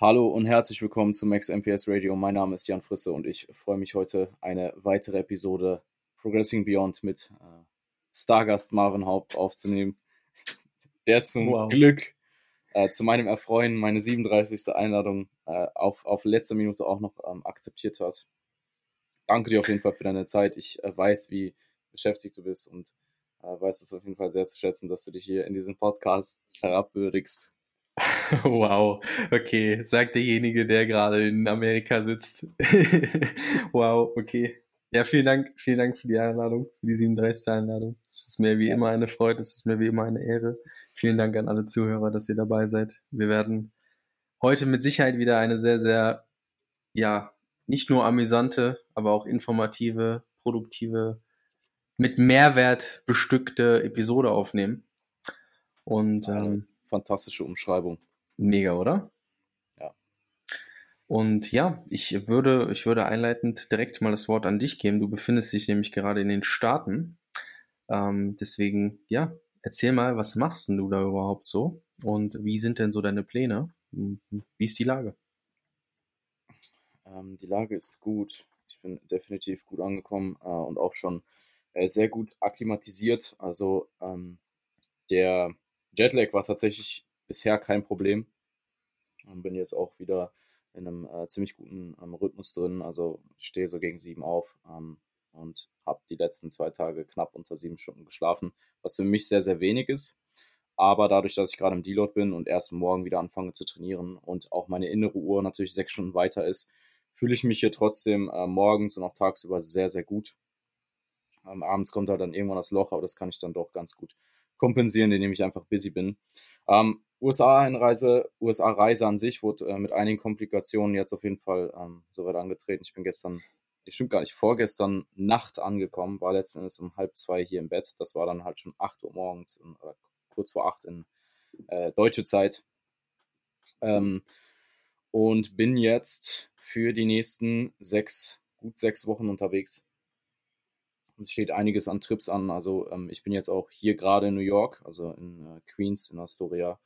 Hallo und herzlich willkommen zu Max MPS Radio. Mein Name ist Jan Frisse und ich freue mich heute eine weitere Episode Progressing Beyond mit äh, Stargast Marvin Haupt aufzunehmen, der zum wow. Glück äh, zu meinem Erfreuen meine 37. Einladung äh, auf, auf letzter Minute auch noch ähm, akzeptiert hat. Danke dir auf jeden Fall für deine Zeit. Ich äh, weiß, wie beschäftigt du bist und äh, weiß es auf jeden Fall sehr zu schätzen, dass du dich hier in diesem Podcast herabwürdigst. Wow, okay, sagt derjenige, der gerade in Amerika sitzt. wow, okay. Ja, vielen Dank, vielen Dank für die Einladung, für die 37. Einladung. Es ist mir wie immer eine Freude, es ist mir wie immer eine Ehre. Vielen Dank an alle Zuhörer, dass ihr dabei seid. Wir werden heute mit Sicherheit wieder eine sehr, sehr, ja, nicht nur amüsante, aber auch informative, produktive, mit Mehrwert bestückte Episode aufnehmen. Und ähm, fantastische Umschreibung. Mega, oder? Ja. Und ja, ich würde, ich würde einleitend direkt mal das Wort an dich geben. Du befindest dich nämlich gerade in den Staaten. Ähm, deswegen, ja, erzähl mal, was machst denn du da überhaupt so? Und wie sind denn so deine Pläne? Wie ist die Lage? Ähm, die Lage ist gut. Ich bin definitiv gut angekommen äh, und auch schon äh, sehr gut akklimatisiert. Also ähm, der Jetlag war tatsächlich bisher kein Problem. Und bin jetzt auch wieder in einem äh, ziemlich guten ähm, Rhythmus drin. Also stehe so gegen sieben auf ähm, und habe die letzten zwei Tage knapp unter sieben Stunden geschlafen, was für mich sehr, sehr wenig ist. Aber dadurch, dass ich gerade im Deload bin und erst morgen wieder anfange zu trainieren und auch meine innere Uhr natürlich sechs Stunden weiter ist, fühle ich mich hier trotzdem äh, morgens und auch tagsüber sehr, sehr gut. Ähm, abends kommt halt dann irgendwann das Loch, aber das kann ich dann doch ganz gut kompensieren, indem ich einfach busy bin. Ähm, USA-Einreise, USA-Reise an sich wurde äh, mit einigen Komplikationen jetzt auf jeden Fall ähm, soweit angetreten. Ich bin gestern, ich stimmt gar nicht, vorgestern Nacht angekommen, war letzten Endes um halb zwei hier im Bett. Das war dann halt schon acht Uhr morgens, in, oder kurz vor acht in äh, deutsche Zeit. Ähm, und bin jetzt für die nächsten sechs, gut sechs Wochen unterwegs steht einiges an Trips an. Also ähm, ich bin jetzt auch hier gerade in New York, also in äh, Queens, in Astoria.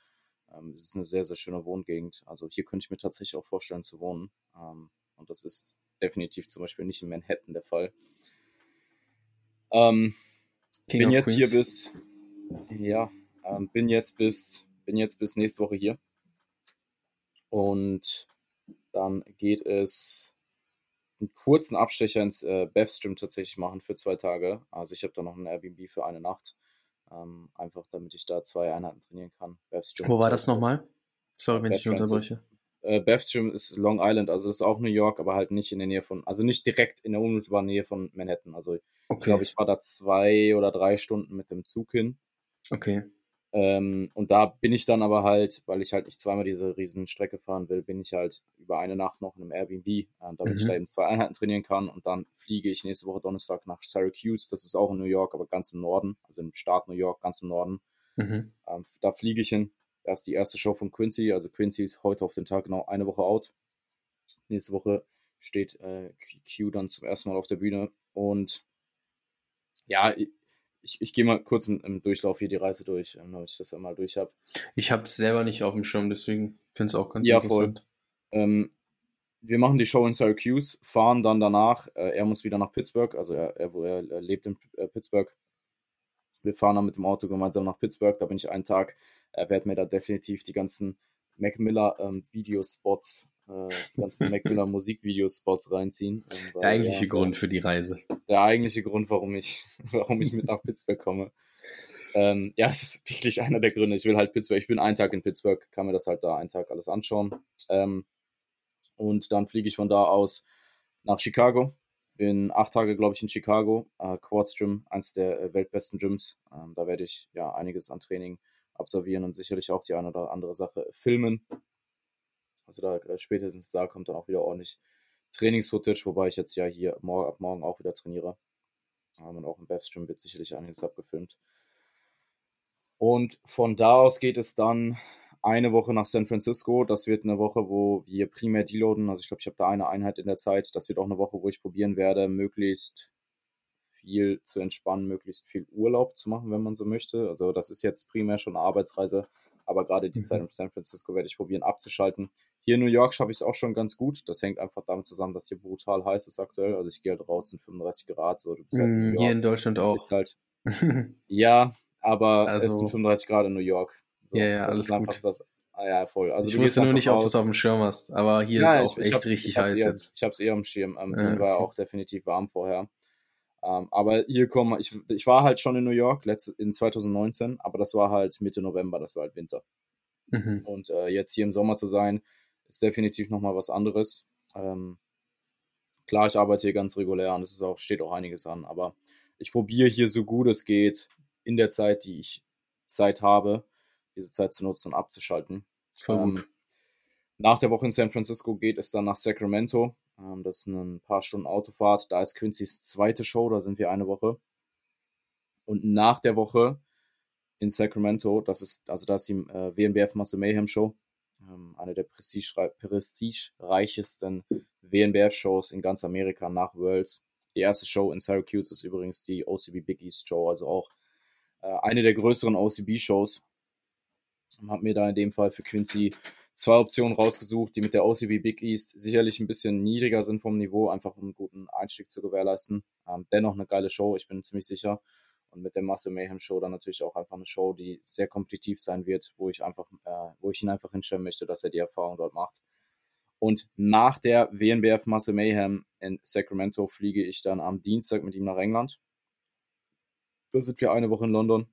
Ähm, es ist eine sehr, sehr schöne Wohngegend. Also hier könnte ich mir tatsächlich auch vorstellen zu wohnen. Ähm, und das ist definitiv zum Beispiel nicht in Manhattan der Fall. Ähm, bin jetzt Queens. hier bis, ja, ähm, bin jetzt bis, bin jetzt bis nächste Woche hier. Und dann geht es einen kurzen Abstecher ins äh, Bevstream tatsächlich machen für zwei Tage. Also ich habe da noch ein Airbnb für eine Nacht. Ähm, einfach damit ich da zwei Einheiten trainieren kann. Bevstream Wo war das nochmal? Sorry, wenn ich unterbreche. Äh, Bevstream ist Long Island, also das ist auch New York, aber halt nicht in der Nähe von, also nicht direkt in der unmittelbaren Nähe von Manhattan. Also okay. ich glaube, ich war da zwei oder drei Stunden mit dem Zug hin. Okay. Ähm, und da bin ich dann aber halt, weil ich halt nicht zweimal diese riesen Strecke fahren will, bin ich halt über eine Nacht noch in einem Airbnb, äh, damit mhm. ich da eben zwei Einheiten trainieren kann. Und dann fliege ich nächste Woche Donnerstag nach Syracuse, das ist auch in New York, aber ganz im Norden, also im Staat New York, ganz im Norden. Mhm. Ähm, da fliege ich hin. Da ist die erste Show von Quincy, also Quincy ist heute auf den Tag genau eine Woche out. Nächste Woche steht äh, Q dann zum ersten Mal auf der Bühne. Und ja, ich, ich gehe mal kurz im, im, Durchlauf hier die Reise durch, ähm, damit ich das einmal durch habe. Ich habe es selber nicht auf dem Schirm, deswegen finde es auch ganz ja, interessant. Voll. Ähm, wir machen die Show in Syracuse, fahren dann danach. Äh, er muss wieder nach Pittsburgh, also er, er, er, lebt in äh, Pittsburgh. Wir fahren dann mit dem Auto gemeinsam nach Pittsburgh. Da bin ich einen Tag. Er werde mir da definitiv die ganzen Mac Miller ähm, Videospots äh, die ganzen Mac Miller Musikvideospots reinziehen. Ähm, der eigentliche ja, Grund für die Reise. Der eigentliche Grund, warum ich, warum ich mit nach Pittsburgh komme. Ähm, ja, es ist wirklich einer der Gründe. Ich will halt Pittsburgh, ich bin einen Tag in Pittsburgh, kann mir das halt da einen Tag alles anschauen. Ähm, und dann fliege ich von da aus nach Chicago. Bin acht Tage, glaube ich, in Chicago. Äh, Quartz Gym, eins der äh, weltbesten Gyms. Ähm, da werde ich ja einiges an Training absolvieren und sicherlich auch die eine oder andere Sache filmen. Also da äh, spätestens da kommt dann auch wieder ordentlich Trainingsfootage, wobei ich jetzt ja hier morgen, ab morgen auch wieder trainiere. Ähm, und auch im Bevstream wird sicherlich einiges abgefilmt. Und von da aus geht es dann eine Woche nach San Francisco. Das wird eine Woche, wo wir primär deloaden. Also ich glaube, ich habe da eine Einheit in der Zeit. Das wird auch eine Woche, wo ich probieren werde, möglichst viel zu entspannen, möglichst viel Urlaub zu machen, wenn man so möchte. Also das ist jetzt primär schon eine Arbeitsreise, aber gerade die mhm. Zeit in San Francisco werde ich probieren abzuschalten. Hier in New York schaffe ich es auch schon ganz gut. Das hängt einfach damit zusammen, dass hier brutal heiß ist aktuell. Also ich gehe halt raus in 35 Grad. So, du bist halt in mm, hier in Deutschland auch. Ist halt, ja, aber also, es sind 35 Grad in New York. So, ja, ja, alles gut. Das, ah, ja, voll. Also ich wusste nur nicht, ob du es auf dem Schirm hast, aber hier ja, ist es auch ich, echt richtig heiß eher, jetzt. Ich habe es eher am Schirm. Ähm, ja, okay. war auch definitiv warm vorher. Ähm, aber hier kommen, ich, ich war halt schon in New York letzt, in 2019, aber das war halt Mitte November, das war halt Winter. Mhm. Und äh, jetzt hier im Sommer zu sein, ist definitiv nochmal was anderes. Ähm, klar, ich arbeite hier ganz regulär und es auch, steht auch einiges an, aber ich probiere hier so gut es geht, in der Zeit, die ich Zeit habe, diese Zeit zu nutzen und abzuschalten. Ähm, nach der Woche in San Francisco geht es dann nach Sacramento. Ähm, das ist ein paar Stunden Autofahrt. Da ist Quincy's zweite Show, da sind wir eine Woche. Und nach der Woche in Sacramento, das ist, also da ist die äh, WNBF Muscle Mayhem Show, ähm, eine der prestigereichesten WNBF-Shows in ganz Amerika nach Worlds. Die erste Show in Syracuse ist übrigens die OCB Big East Show, also auch äh, eine der größeren OCB-Shows. Habe mir da in dem Fall für Quincy zwei Optionen rausgesucht, die mit der OCB Big East sicherlich ein bisschen niedriger sind vom Niveau, einfach um einen guten Einstieg zu gewährleisten. Ähm, dennoch eine geile Show, ich bin ziemlich sicher. Und mit der Masse Mayhem Show dann natürlich auch einfach eine Show, die sehr kompetitiv sein wird, wo ich einfach, äh, wo ich ihn einfach hinstellen möchte, dass er die Erfahrung dort macht. Und nach der WNBF Masse Mayhem in Sacramento fliege ich dann am Dienstag mit ihm nach England. Da sind wir eine Woche in London.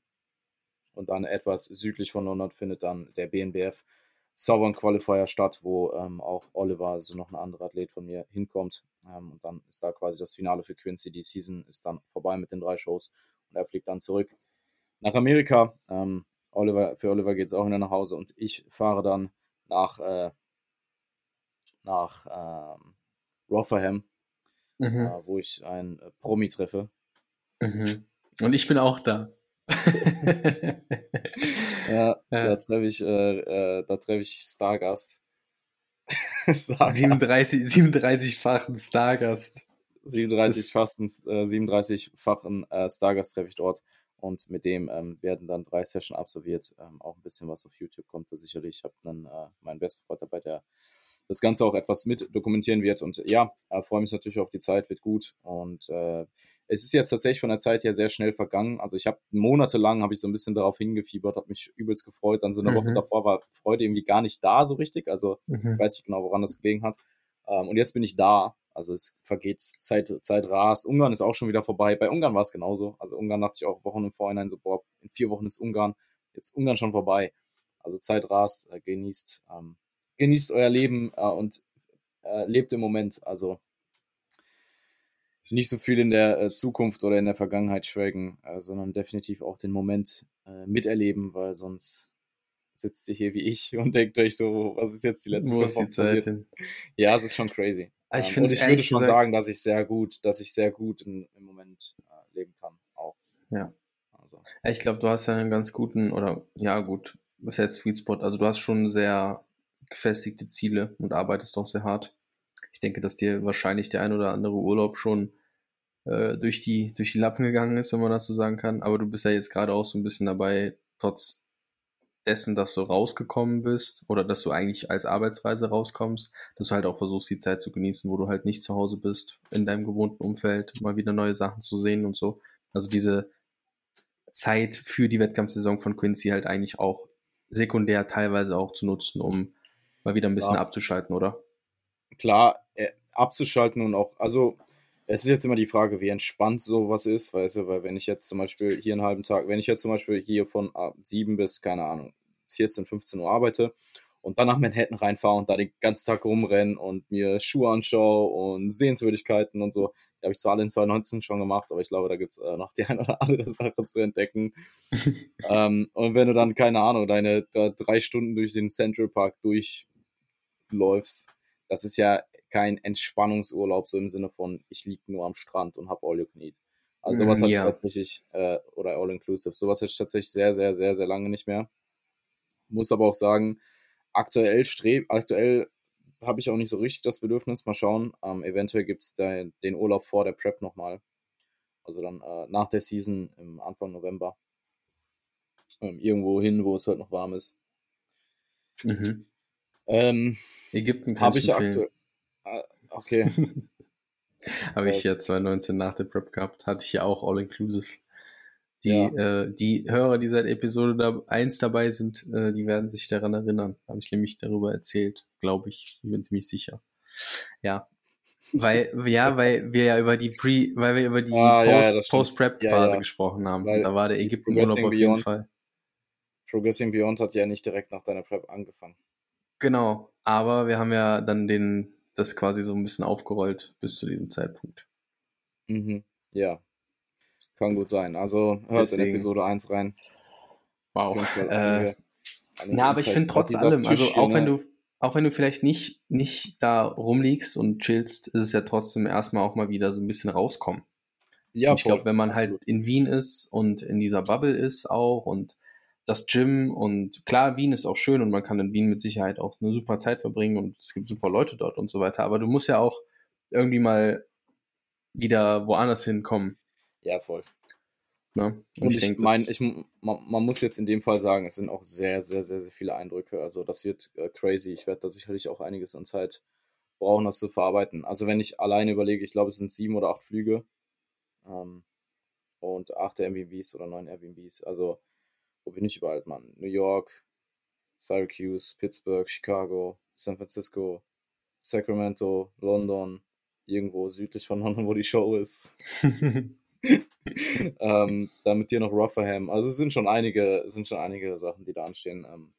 Und dann etwas südlich von London findet dann der BNBF Southern Qualifier statt, wo ähm, auch Oliver, also noch ein anderer Athlet von mir, hinkommt. Ähm, und dann ist da quasi das Finale für Quincy. Die Season ist dann vorbei mit den drei Shows und er fliegt dann zurück nach Amerika. Ähm, Oliver, für Oliver geht es auch wieder nach Hause und ich fahre dann nach, äh, nach ähm, Rotherham, mhm. äh, wo ich einen äh, Promi treffe. Mhm. Und ich bin auch da. ja, ja, da treffe ich, äh, äh, da treffe ich Stargast. Stargast. 37, 37-fachen Stargast. 37-fachen äh, 37 äh, Stargast treffe ich dort und mit dem ähm, werden dann drei Sessions absolviert. Ähm, auch ein bisschen was auf YouTube kommt da sicherlich. Ich habe dann äh, meinen besten Freund dabei, der das Ganze auch etwas mit dokumentieren wird. Und ja, äh, freue mich natürlich auf die Zeit, wird gut. Und äh, es ist jetzt tatsächlich von der Zeit her sehr schnell vergangen. Also ich habe monatelang habe ich so ein bisschen darauf hingefiebert, habe mich übelst gefreut. Dann so eine mhm. Woche davor war Freude irgendwie gar nicht da so richtig. Also mhm. ich weiß nicht genau, woran das gelegen hat. Ähm, und jetzt bin ich da. Also es vergeht Zeit, Zeit rast. Ungarn ist auch schon wieder vorbei. Bei Ungarn war es genauso. Also Ungarn dachte ich auch Wochen im Vorhinein so, boah, in vier Wochen ist Ungarn. Jetzt Ungarn schon vorbei. Also Zeit rast, äh, genießt. Ähm, genießt euer Leben äh, und äh, lebt im Moment. Also nicht so viel in der äh, Zukunft oder in der Vergangenheit schwelgen, äh, sondern definitiv auch den Moment äh, miterleben, weil sonst sitzt ihr hier wie ich und denkt euch so, was ist jetzt die letzte Wo ist die Zeit hin? Ja, es ist schon crazy. Ich ähm, und ich würde schon sagen, dass ich sehr gut, dass ich sehr gut in, im Moment äh, leben kann, auch. Ja. Also. Ich glaube, du hast ja einen ganz guten, oder ja gut, was heißt Sweet Spot? Also du hast schon sehr gefestigte Ziele und arbeitest auch sehr hart. Ich denke, dass dir wahrscheinlich der ein oder andere Urlaub schon äh, durch, die, durch die Lappen gegangen ist, wenn man das so sagen kann. Aber du bist ja jetzt gerade auch so ein bisschen dabei, trotz dessen, dass du rausgekommen bist oder dass du eigentlich als Arbeitsreise rauskommst, dass du halt auch versuchst, die Zeit zu genießen, wo du halt nicht zu Hause bist, in deinem gewohnten Umfeld, mal wieder neue Sachen zu sehen und so. Also diese Zeit für die Wettkampfsaison von Quincy halt eigentlich auch sekundär teilweise auch zu nutzen, um mal wieder ein bisschen ja. abzuschalten, oder? Klar, äh, abzuschalten und auch, also es ist jetzt immer die Frage, wie entspannt sowas ist, weißt du, weil wenn ich jetzt zum Beispiel hier einen halben Tag, wenn ich jetzt zum Beispiel hier von 7 bis, keine Ahnung, 14, 15 Uhr arbeite und dann nach Manhattan reinfahre und da den ganzen Tag rumrennen und mir Schuhe anschaue und Sehenswürdigkeiten und so, die habe ich zwar alle in 2019 schon gemacht, aber ich glaube, da gibt es äh, noch die eine oder andere Sache zu entdecken. ähm, und wenn du dann, keine Ahnung, deine drei Stunden durch den Central Park durchläufst, das ist ja kein Entspannungsurlaub, so im Sinne von, ich liege nur am Strand und habe all you can eat. Also sowas mm, hatte ja. ich tatsächlich, äh, oder all inclusive, sowas hatte ich tatsächlich sehr, sehr, sehr, sehr lange nicht mehr. Muss aber auch sagen, aktuell streb, aktuell habe ich auch nicht so richtig das Bedürfnis. Mal schauen. Ähm, eventuell gibt es den Urlaub vor der Prep nochmal. Also dann äh, nach der Season im Anfang November. Ähm, irgendwo hin, wo es halt noch warm ist. Mhm. Ähm, Ägypten kann Habe ich ich aktuell. Äh, okay. Habe ich ja 2019 nach der Prep gehabt, hatte ich ja auch All-Inclusive. Die, Ja. äh, die Hörer, die seit Episode da, 1 dabei sind, äh, die werden sich daran erinnern. Habe ich nämlich darüber erzählt, glaube ich. Ich bin ziemlich sicher. Ja. Weil, ja, weil wir ja über die Pre, weil wir über die Ah, ja, Post-. Post-Prep-Phase Ja, ja. gesprochen haben. Weil da war der Ägypten-Urlaub auf jeden Fall. Progressing Beyond hat ja nicht direkt nach deiner Prep angefangen. Genau. Aber wir haben ja dann den, das quasi so ein bisschen aufgerollt bis zu diesem Zeitpunkt. Mhm. Ja. Kann gut sein. Also hört in Deswegen. Episode 1 rein. Wow. Äh, Na, aber ich finde trotz allem, also Tisch auch wenn du, auch wenn du vielleicht nicht, nicht da rumliegst und chillst, ist es ja trotzdem erstmal auch mal wieder so ein bisschen rauskommen. Ja, und ich glaube, wenn man halt in Wien ist und in dieser Bubble ist auch und das Gym und klar, Wien ist auch schön und man kann in Wien mit Sicherheit auch eine super Zeit verbringen und es gibt super Leute dort und so weiter, aber du musst ja auch irgendwie mal wieder woanders hinkommen. Ja, voll. Ne? Und ich, denk, meine, ich, man, man muss jetzt in dem Fall sagen, es sind auch sehr, sehr, sehr, sehr viele Eindrücke. Also das wird äh, crazy. Ich werde da sicherlich auch einiges an Zeit brauchen, das zu verarbeiten. Also wenn ich alleine überlege, ich glaube, es sind sieben oder acht Flüge ähm, und acht Airbnbs oder neun Airbnbs. Also wo bin ich überall, Mann? New York, Syracuse, Pittsburgh, Chicago, San Francisco, Sacramento, London, irgendwo südlich von London, wo die Show ist. ähm, dann mit dir noch Rotherham. Also es sind schon einige, es sind schon einige Sachen, die da anstehen. Ähm,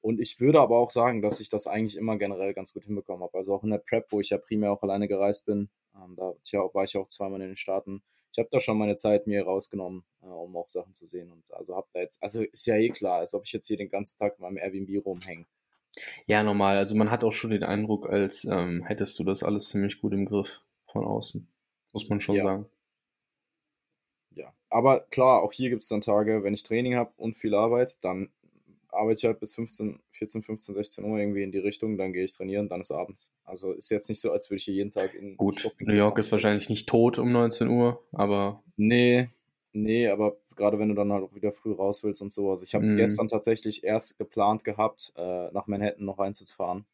und ich würde aber auch sagen, dass ich das eigentlich immer generell ganz gut hinbekommen habe. Also auch in der Prep, wo ich ja primär auch alleine gereist bin, ähm, da war ich auch zweimal in den Staaten. Ich habe da schon meine Zeit mir rausgenommen, äh, um auch Sachen zu sehen. Und also habe da jetzt, also ist ja eh klar, als ob ich jetzt hier den ganzen Tag in meinem Airbnb rumhänge. Ja, normal. Also man hat auch schon den Eindruck, als ähm, hättest du das alles ziemlich gut im Griff von außen. Muss man schon Ja. sagen. Ja, aber klar, auch hier gibt es dann Tage, wenn ich Training habe und viel Arbeit, dann arbeite ich halt bis 15, 14, 15, 16 Uhr irgendwie in die Richtung, dann gehe ich trainieren, dann ist abends. Also ist jetzt nicht so, als würde ich hier jeden Tag in Gut, Shopping New York fahren. ist wahrscheinlich nicht tot um 19 Uhr, aber Nee, nee, aber gerade wenn du dann halt auch wieder früh raus willst und so. Also ich habe Mhm. gestern tatsächlich erst geplant gehabt, äh, nach Manhattan noch reinzufahren.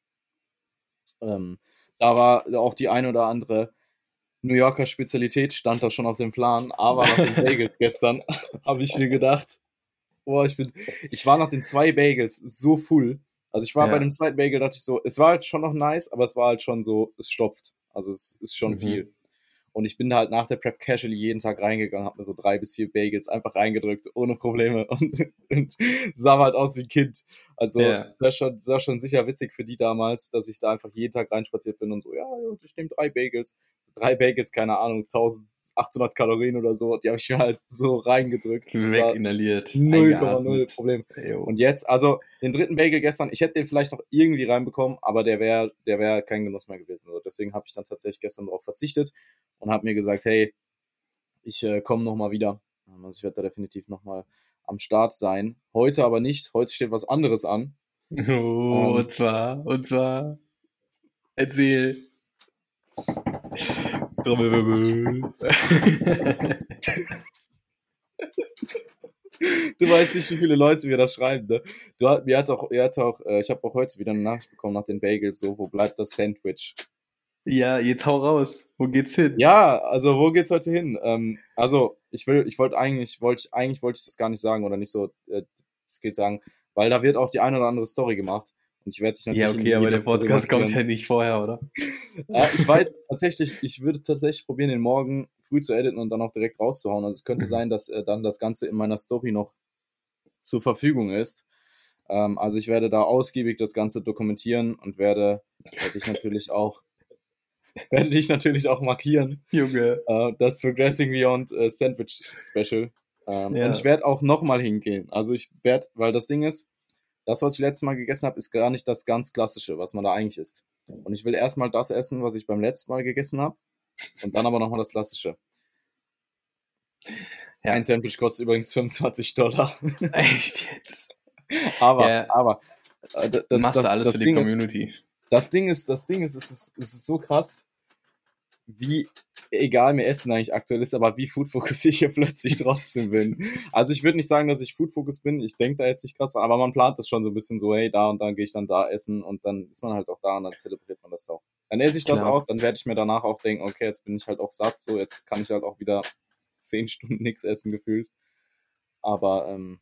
Ähm, da war auch die ein oder andere New Yorker Spezialität stand da schon auf dem Plan, aber nach den Bagels gestern habe ich mir gedacht, boah, ich bin, ich war nach den zwei Bagels so full. Also ich war Ja. bei dem zweiten Bagel, dachte ich so, es war halt schon noch nice, aber es war halt schon so, es stopft. Also es ist schon Mhm. viel. Und ich bin da halt nach der Prep casually jeden Tag reingegangen, habe mir so drei bis vier Bagels einfach reingedrückt, ohne Probleme und, und sah halt aus wie ein Kind. Also Ja. es war schon, schon sicher witzig für die damals, dass ich da einfach jeden Tag reinspaziert bin und so, ja, ich nehme drei Bagels. So drei Bagels, keine Ahnung, 1800 Kalorien oder so, die habe ich mir halt so reingedrückt. Das weginhaliert. 0,0 eingeatmet. Problem. Jo. Und jetzt, also den dritten Bagel gestern, ich hätte den vielleicht noch irgendwie reinbekommen, aber der wäre der wär kein Genuss mehr gewesen. Also deswegen habe ich dann tatsächlich gestern darauf verzichtet und habe mir gesagt, hey, ich äh, komme nochmal wieder. Also ich werde da definitiv nochmal am Start sein. Heute aber nicht. Heute steht was anderes an. Oh, Ähm. und zwar, und zwar, erzähl. Trommelwirbel. Du weißt nicht, wie viele Leute mir das schreiben. Ne? Du, mir hat auch, er hat auch, äh, ich habe auch heute wieder eine Nachricht bekommen nach den Bagels, so, wo bleibt das Sandwich? Ja, jetzt hau raus. Wo geht's hin? Ja, also wo geht's heute hin? Ähm, also ich will, ich wollte eigentlich, wollte eigentlich wollte ich das gar nicht sagen oder nicht so, äh, das geht sagen, weil da wird auch die eine oder andere Story gemacht und ich werde dich natürlich Ja, okay, aber der Podcast kommt ja nicht vorher, oder? Äh, ich weiß tatsächlich, ich würde tatsächlich probieren, den morgen früh zu editen und dann auch direkt rauszuhauen. Also es könnte Mhm. sein, dass äh, dann das Ganze in meiner Story noch zur Verfügung ist. Ähm, also ich werde da ausgiebig das Ganze dokumentieren und werde, werde dich natürlich auch werde dich natürlich auch markieren. Junge. Äh, das Progressing Beyond äh, Sandwich Special. Ähm, Ja. Und ich werde auch nochmal hingehen. Also ich werde, weil das Ding ist, das, was ich letztes Mal gegessen habe, ist gar nicht das ganz Klassische, was man da eigentlich isst. Und ich will erstmal das essen, was ich beim letzten Mal gegessen habe. Und dann aber nochmal das Klassische. Ja. Ein Sandwich kostet übrigens 25 Dollar. Echt jetzt? aber, Ja. aber, äh, das, Machst das, du alles das für die Ding ist, Community. Das Ding ist, das Ding ist, es ist, es ist so krass, wie egal mir Essen eigentlich aktuell ist, aber wie food-fokussiert ich hier plötzlich trotzdem bin. Also ich würde nicht sagen, dass ich food-fokus bin. Ich denke da jetzt nicht krass, aber man plant das schon so ein bisschen so, hey, da und dann gehe ich dann da essen und dann ist man halt auch da und dann zelebriert man das auch. Dann esse ich das Klar. auch, dann werde ich mir danach auch denken, okay, jetzt bin ich halt auch satt, so jetzt kann ich halt auch wieder zehn Stunden nichts essen gefühlt. Aber ähm,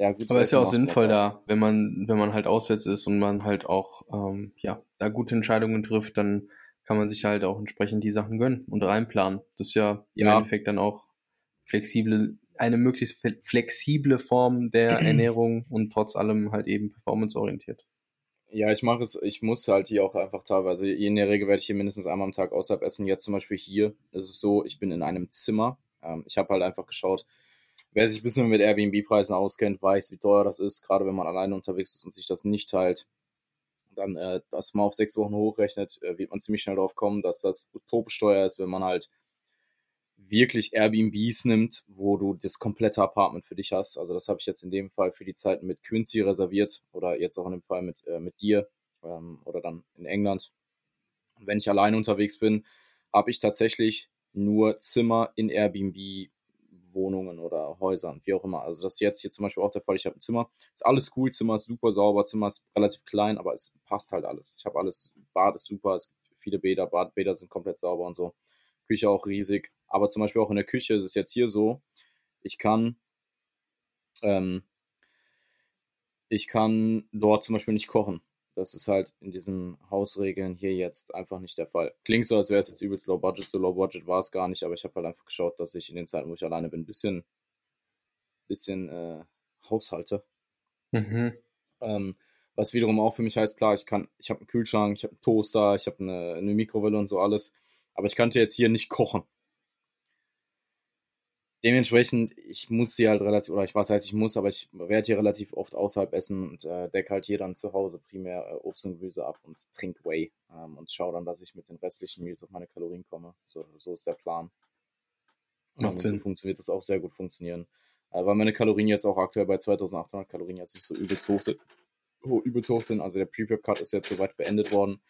ja, gut. Aber ist ja auch sinnvoll da, wenn man, wenn man halt auswärts ist und man halt auch, ähm, ja, da gute Entscheidungen trifft, dann kann man sich halt auch entsprechend die Sachen gönnen und reinplanen. Das ist ja, ja. im Endeffekt dann auch flexible, eine möglichst flexible Form der Ernährung und trotz allem halt eben performanceorientiert. Ja, ich mache es, ich muss halt hier auch einfach teilweise, in der Regel werde ich hier mindestens einmal am Tag außerhalb essen. Jetzt zum Beispiel hier ist es so, ich bin in einem Zimmer. Ähm, ich habe halt einfach geschaut, wer sich ein bisschen mit Airbnb-Preisen auskennt, weiß, wie teuer das ist, gerade wenn man alleine unterwegs ist und sich das nicht teilt. Dann äh, das mal auf sechs Wochen hochrechnet, äh, wird man ziemlich schnell darauf kommen, dass das utopisch teuer ist, wenn man halt wirklich Airbnbs nimmt, wo du das komplette Apartment für dich hast. Also das habe ich jetzt in dem Fall für die Zeit mit Quincy reserviert oder jetzt auch in dem Fall mit, äh, mit dir ähm, oder dann in England. Wenn ich alleine unterwegs bin, habe ich tatsächlich nur Zimmer in Airbnb Wohnungen oder Häusern, wie auch immer. Also das ist jetzt hier zum Beispiel auch der Fall. Ich habe ein Zimmer, ist alles cool, Zimmer ist super sauber, Zimmer ist relativ klein, aber es passt halt alles. Ich habe alles, Bad ist super, es gibt viele Bäder, Badbäder sind komplett sauber und so. Küche auch riesig. Aber zum Beispiel auch in der Küche ist es jetzt hier so, ich kann, ähm, ich kann dort zum Beispiel nicht kochen. Das ist halt in diesen Hausregeln hier jetzt einfach nicht der Fall. Klingt so, als wäre es jetzt übelst low budget. So low budget war es gar nicht, aber ich habe halt einfach geschaut, dass ich in den Zeiten, wo ich alleine bin, ein bisschen, bisschen äh, haushalte. Mhm. Ähm, was wiederum auch für mich heißt, klar, ich kann, ich habe einen Kühlschrank, ich habe einen Toaster, ich habe eine, eine Mikrowelle und so alles. Aber ich könnte jetzt hier nicht kochen dementsprechend, ich muss hier halt relativ, oder ich was heißt ich muss, aber ich werde hier relativ oft außerhalb essen und äh, decke halt hier dann zu Hause primär äh, Obst und Gemüse ab und trinke Whey ähm, und schaue dann, dass ich mit den restlichen Meals auf meine Kalorien komme. So, so ist der Plan. Macht und Sinn. so funktioniert das auch sehr gut funktionieren. Äh, weil meine Kalorien jetzt auch aktuell bei 2800 Kalorien jetzt nicht so übelst hoch sind. Oh, übelst hoch sind. Also der Pre-Prep-Cut ist jetzt soweit beendet worden.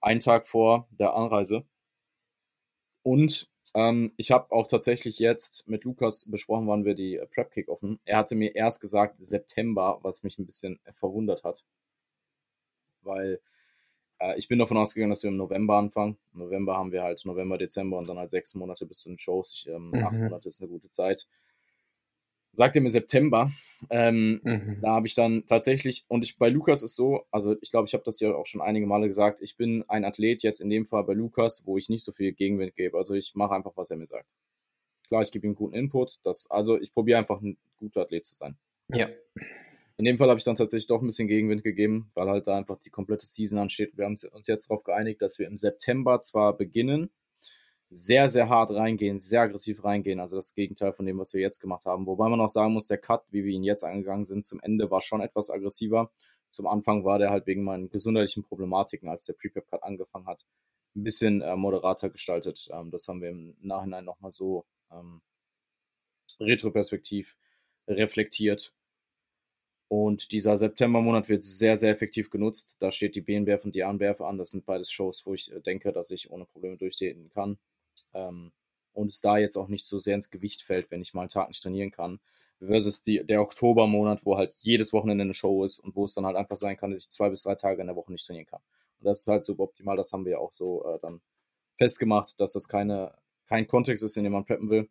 Ein Tag vor der Anreise. Und ähm, ich habe auch tatsächlich jetzt mit Lukas besprochen, wann wir die äh, Prep Kick offen. Er hatte mir erst gesagt September, was mich ein bisschen äh, verwundert hat. Weil äh, ich bin davon ausgegangen, dass wir im November anfangen. Im November haben wir halt November, Dezember und dann halt sechs Monate bis zu den Shows. Ich, ähm, mhm. Acht Monate ist eine gute Zeit sagt er mir September. Ähm, mhm. Da habe ich dann tatsächlich, und ich bei Lukas ist so, also ich glaube, ich habe das ja auch schon einige Male gesagt, ich bin ein Athlet jetzt in dem Fall bei Lukas, wo ich nicht so viel Gegenwind gebe. Also ich mache einfach, was er mir sagt. Klar, ich gebe ihm guten Input. Das, also ich probiere einfach ein guter Athlet zu sein. Ja. In dem Fall habe ich dann tatsächlich doch ein bisschen Gegenwind gegeben, weil halt da einfach die komplette Season ansteht. Wir haben uns jetzt darauf geeinigt, dass wir im September zwar beginnen, sehr, sehr hart reingehen, sehr aggressiv reingehen. Also das Gegenteil von dem, was wir jetzt gemacht haben. Wobei man auch sagen muss, der Cut, wie wir ihn jetzt angegangen sind, zum Ende war schon etwas aggressiver. Zum Anfang war der halt wegen meinen gesundheitlichen Problematiken, als der Pre-Prep-Cut angefangen hat, ein bisschen äh, moderater gestaltet. Ähm, das haben wir im Nachhinein nochmal so ähm, retroperspektiv reflektiert. Und dieser September-Monat wird sehr, sehr effektiv genutzt. Da steht die BNBF und die ANBF an. Das sind beides Shows, wo ich äh, denke, dass ich ohne Probleme durchstehen kann. Ähm, und es da jetzt auch nicht so sehr ins Gewicht fällt, wenn ich mal einen Tag nicht trainieren kann. Versus die, der Oktobermonat, wo halt jedes Wochenende eine Show ist und wo es dann halt einfach sein kann, dass ich zwei bis drei Tage in der Woche nicht trainieren kann. Und das ist halt super optimal, das haben wir auch so äh, dann festgemacht, dass das keine, kein Kontext ist, in dem man preppen will.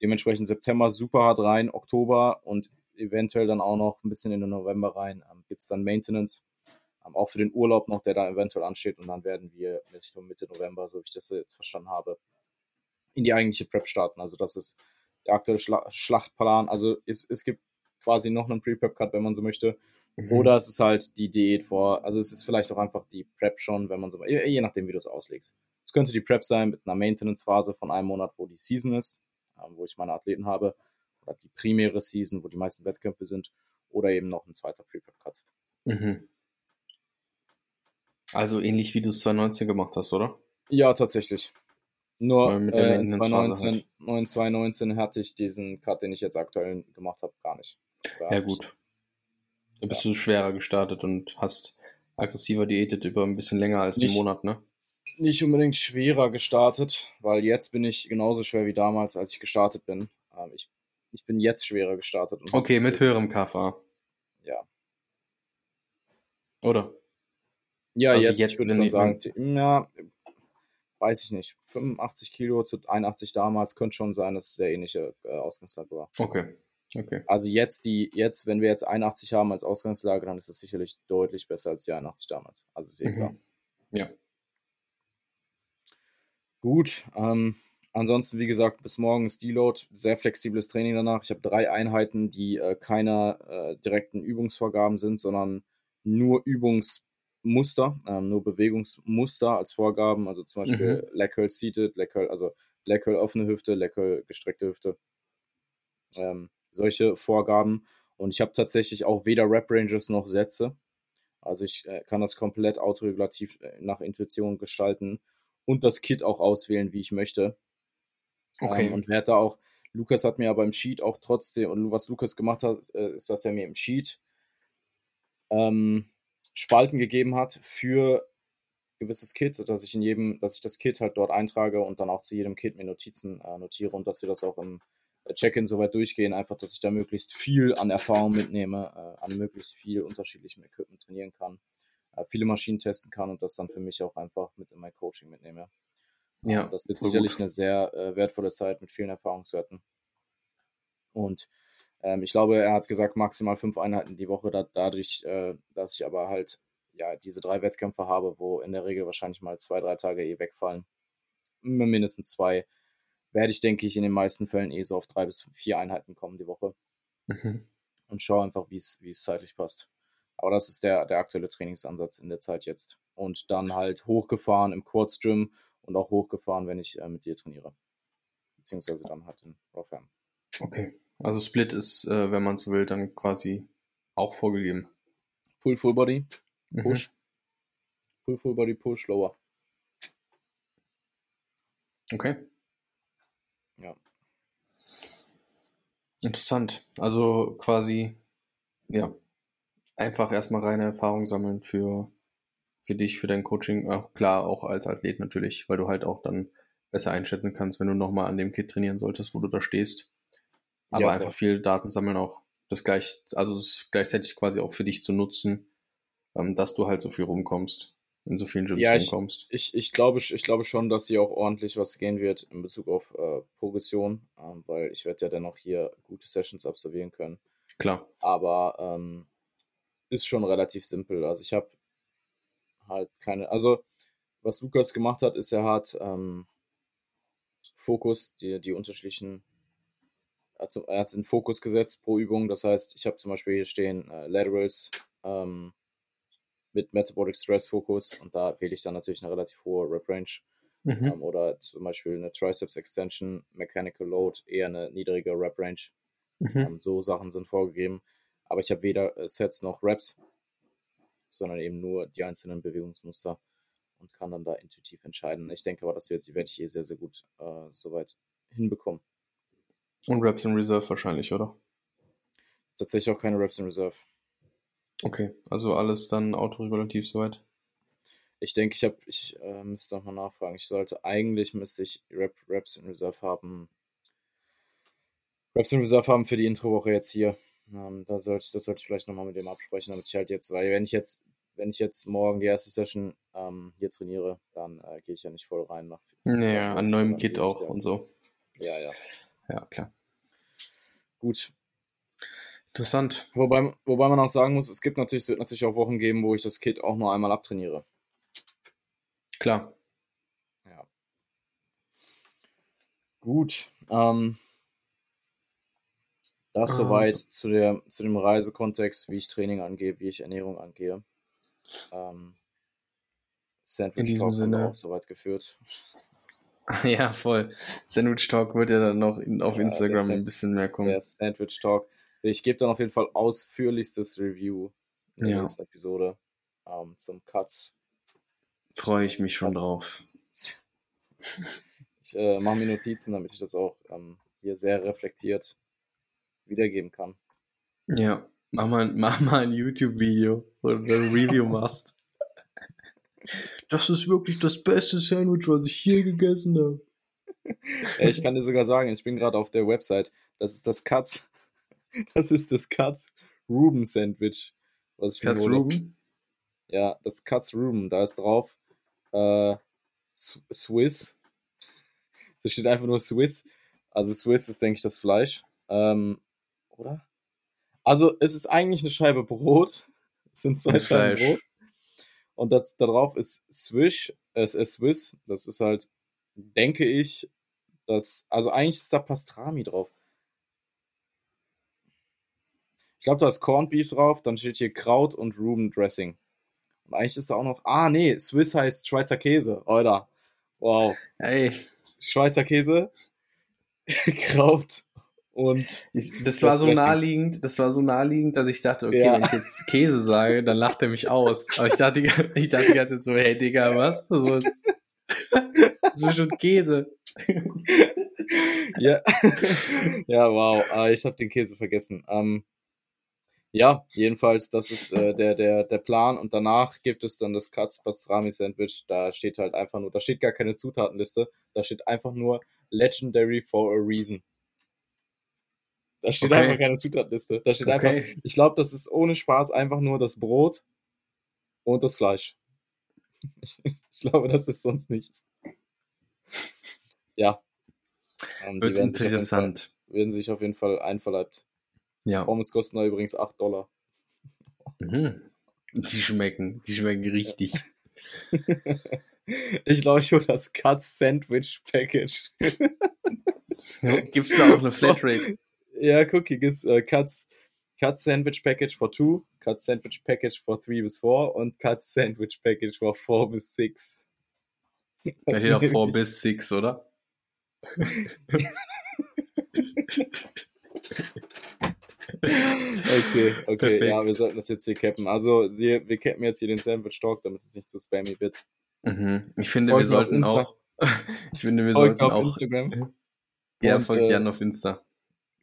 Dementsprechend September super hart rein, Oktober und eventuell dann auch noch ein bisschen in den November rein. Ähm, Gibt es dann Maintenance, ähm, auch für den Urlaub noch, der da eventuell ansteht. Und dann werden wir Mitte November, so wie ich das jetzt verstanden habe, in die eigentliche Prep starten. Also das ist der aktuelle Schla Schlachtplan. Also es, es gibt quasi noch einen Pre-Prep-Cut, wenn man so möchte. Mhm. Oder es ist halt die Diät vor, also es ist vielleicht auch einfach die Prep schon, wenn man so, je, je nachdem, wie du es auslegst. Es könnte die Prep sein mit einer Maintenance-Phase von einem Monat, wo die Season ist, äh, wo ich meine Athleten habe. Oder die primäre Season, wo die meisten Wettkämpfe sind. Oder eben noch ein zweiter Pre-Prep-Cut. Mhm. Also ähnlich wie du es 2019 gemacht hast, oder? Ja, tatsächlich. Nur äh, in 2019, halt. 2019 hatte ich diesen Cut, den ich jetzt aktuell gemacht habe, gar nicht. Da ja, gut. Da bist ja. du schwerer gestartet und hast aggressiver diätet über ein bisschen länger als nicht, einen Monat, ne? nicht unbedingt schwerer gestartet, weil jetzt bin ich genauso schwer wie damals, als ich gestartet bin. Ähm, ich, ich bin jetzt schwerer gestartet. Okay, mit höherem KFA. Ja. Oder? Ja, also jetzt, jetzt würde ich schon sagen, ja, weiß ich nicht. 85 Kilo zu 81 damals könnte schon sein, dass es sehr ähnliche äh, Ausgangslage war. Okay. Okay. Also jetzt die, jetzt, wenn wir jetzt 81 haben als Ausgangslage, dann ist es sicherlich deutlich besser als die 81 damals. Also ist eh klar. Mhm. Ja. Gut. Ähm, ansonsten, wie gesagt, bis morgen ist Deload. Sehr flexibles Training danach. Ich habe drei Einheiten, die äh, keine äh, direkten Übungsvorgaben sind, sondern nur Übungsmuster, ähm, nur Bewegungsmuster als Vorgaben. Also zum Beispiel mhm. Leg Curl Seated, Leg Curl, also Leg Curl offene Hüfte, Leg Curl gestreckte Hüfte. Ähm, solche Vorgaben. Und ich habe tatsächlich auch weder Rap Ranges noch Sätze. Also ich äh, kann das komplett autoregulativ äh, nach Intuition gestalten und das Kit auch auswählen, wie ich möchte. Okay. Ähm, und werde da auch, Lukas hat mir aber im Sheet auch trotzdem, und was Lukas gemacht hat, äh, ist, dass er mir im Sheet ähm, Spalten gegeben hat für gewisses Kit, dass ich in jedem, dass ich das Kit halt dort eintrage und dann auch zu jedem Kit mir Notizen äh, notiere und dass wir das auch im Check-in soweit durchgehen, einfach, dass ich da möglichst viel an Erfahrung mitnehme, äh, an möglichst viel unterschiedlichem Equipment trainieren kann, äh, viele Maschinen testen kann und das dann für mich auch einfach mit in mein Coaching mitnehme. Ja, das wird sicherlich gut. eine sehr äh, wertvolle Zeit mit vielen Erfahrungswerten. Und ähm, ich glaube, er hat gesagt, maximal fünf Einheiten die Woche, da, dadurch, äh, dass ich aber halt ja diese drei Wettkämpfe habe, wo in der Regel wahrscheinlich mal zwei, drei Tage eh wegfallen. Mindestens zwei werde ich, denke ich, in den meisten Fällen eh so auf drei bis vier Einheiten kommen die Woche. Mhm. Und schaue einfach, wie es zeitlich passt. Aber das ist der, der aktuelle Trainingsansatz in der Zeit jetzt. Und dann halt hochgefahren im Kurzgym und auch hochgefahren, wenn ich äh, mit dir trainiere. Beziehungsweise dann halt in Rawfam. Okay. Also Split ist, äh, wenn man so will, dann quasi auch vorgegeben. Pull Full Body, mhm. Push. Mhm. Pull Full Body, Push, Lower. Okay. Ja. Interessant. Also quasi, ja, einfach erstmal reine Erfahrung sammeln für, für dich, für dein Coaching. Auch klar, auch als Athlet natürlich, weil du halt auch dann besser einschätzen kannst, wenn du nochmal an dem Kit trainieren solltest, wo du da stehst. Aber ja, einfach viel Daten sammeln auch. Das gleich, also das gleichzeitig quasi auch für dich zu nutzen, ähm, dass du halt so viel rumkommst in so vielen Gyms ja, rumkommst. Ich, ich, ich, glaube, ich glaube schon, dass hier auch ordentlich was gehen wird in Bezug auf äh, Progression, ähm, weil ich werde ja dann auch hier gute Sessions absolvieren können. Klar. Aber ähm, ist schon relativ simpel. Also ich habe halt keine, also was Lukas gemacht hat, ist er hat ähm, Fokus, die, die unterschiedlichen, also er hat den Fokus gesetzt pro Übung. Das heißt, ich habe zum Beispiel hier stehen äh, Laterals, ähm, mit Metabolic Stress Fokus und da wähle ich dann natürlich eine relativ hohe Rep Range. Mhm. Ähm, oder zum Beispiel eine Triceps Extension, Mechanical Load, eher eine niedrige Rep Range. Mhm. Ähm, so Sachen sind vorgegeben. Aber ich habe weder äh, Sets noch Reps, sondern eben nur die einzelnen Bewegungsmuster und kann dann da intuitiv entscheiden. Ich denke aber, das werde ich hier sehr, sehr gut äh, soweit hinbekommen. Und Reps in Reserve wahrscheinlich, oder? Tatsächlich auch keine Reps in Reserve. Okay, also alles dann autoregulativ soweit? Ich denke, ich habe, ich äh, müsste nochmal nachfragen. Ich sollte, eigentlich müsste ich Rap, Raps in Reserve haben. Raps in Reserve haben für die Introwoche jetzt hier. Ähm, da sollte ich, das sollte ich vielleicht nochmal mit dem absprechen, damit ich halt jetzt, weil wenn ich jetzt, wenn ich jetzt morgen die erste Session ähm, hier trainiere, dann äh, gehe ich ja nicht voll rein nach. Naja, an neuem Kit auch und so. Ja, ja. Ja, klar. Gut, Interessant. Wobei, wobei man auch sagen muss, es gibt natürlich, es wird natürlich auch Wochen geben, wo ich das Kit auch nur einmal abtrainiere. Klar. Ja. Gut. Ähm, das ah. soweit zu, der, zu dem Reisekontext, wie ich Training angehe, wie ich Ernährung angehe. Ähm, Sandwich Talk haben wir auch soweit geführt. Ja, voll. Sandwich Talk wird ja dann noch in, auf ja, Instagram ein bisschen mehr kommen. Der Sandwich Talk. Ich gebe dann auf jeden Fall ausführlichstes Review in der ja. nächsten Episode ähm, zum Cuts. Freue ich mich schon Cuts. drauf. Ich äh, mache mir Notizen, damit ich das auch ähm, hier sehr reflektiert wiedergeben kann. Ja, mach mal, mach mal ein YouTube-Video, wo du ein Review machst. Das ist wirklich das beste Sandwich, was ich je gegessen habe. ich kann dir sogar sagen, ich bin gerade auf der Website. Das ist das Katz. Das ist das Katz Ruben Sandwich. Was ich Katz Ruben? Ja, das Katz Ruben. Da ist drauf äh, Swiss. Da steht einfach nur Swiss. Also Swiss ist, denke ich, das Fleisch. Ähm, oder? Also es ist eigentlich eine Scheibe Brot. Es sind zwei Scheiben Brot. Und das, darauf ist Swish, es ist Swiss. Das ist halt, denke ich, das, also eigentlich ist da Pastrami drauf. Ich glaube, da ist Corned Beef drauf, dann steht hier Kraut und Ruben Dressing. Und eigentlich ist da auch noch, ah nee, Swiss heißt Schweizer Käse, oder? Wow. Hey. Schweizer Käse, Kraut und ich, das war so naheliegend, das war so naheliegend, dass ich dachte, okay, ja. wenn ich jetzt Käse sage, dann lacht er mich aus. Aber ich dachte, ich dachte die ganze Zeit so, hey Digga, was? So ist so schon Käse. ja. ja, wow. Ah, ich habe den Käse vergessen. Ähm, ja, jedenfalls, das ist äh, der, der, der Plan. Und danach gibt es dann das Katz Pastrami Sandwich. Da steht halt einfach nur, da steht gar keine Zutatenliste. Da steht einfach nur Legendary for a Reason. Da steht okay. einfach keine Zutatenliste. Da steht okay. einfach, ich glaube, das ist ohne Spaß einfach nur das Brot und das Fleisch. Ich, ich glaube, das ist sonst nichts. Ja. Ähm, Wird interessant. Sich Fall, werden sich auf jeden Fall einverleibt. Ja. Pommes kosten übrigens 8 Dollar. Mhm. Die schmecken, die schmecken richtig. ich glaube, ich hole das Cut Sandwich Package. Gibt es da auch eine Flatrate? Ja, guck, hier gibt äh, Cuts, Cut Sandwich Package for 2, Cut Sandwich Package for 3 bis 4 und Cut Sandwich Package for 4 bis 6. Da steht auch 4 bis 6, oder? okay, okay, Perfekt. ja, wir sollten das jetzt hier cappen. Also, wir, wir cappen jetzt hier den Sandwich Talk, damit es nicht zu spammy wird. Mhm. Ich finde, folgt wir sollten auch. ich finde, wir sollten auf auch. Instagram. Ja, und, folgt äh, Jan auf Insta.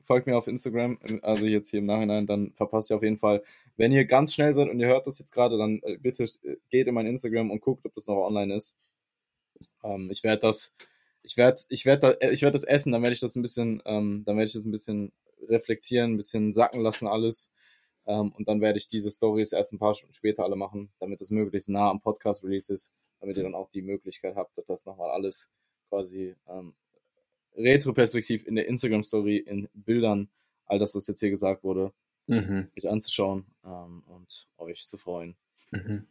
Folgt mir auf Instagram, also jetzt hier im Nachhinein, dann verpasst ihr auf jeden Fall. Wenn ihr ganz schnell seid und ihr hört das jetzt gerade, dann äh, bitte äh, geht in mein Instagram und guckt, ob das noch online ist. Ähm, ich werde das, ich werde, ich werde, ich werde das essen, dann werde ich das ein bisschen, ähm, dann werde ich das ein bisschen reflektieren, ein bisschen sacken lassen alles. Ähm, und dann werde ich diese Stories erst ein paar Stunden später alle machen, damit es möglichst nah am Podcast-Release ist, damit ihr dann auch die Möglichkeit habt, das nochmal alles quasi ähm, retroperspektiv in der Instagram-Story, in Bildern, all das, was jetzt hier gesagt wurde, mhm. euch anzuschauen ähm, und euch zu freuen. Mhm.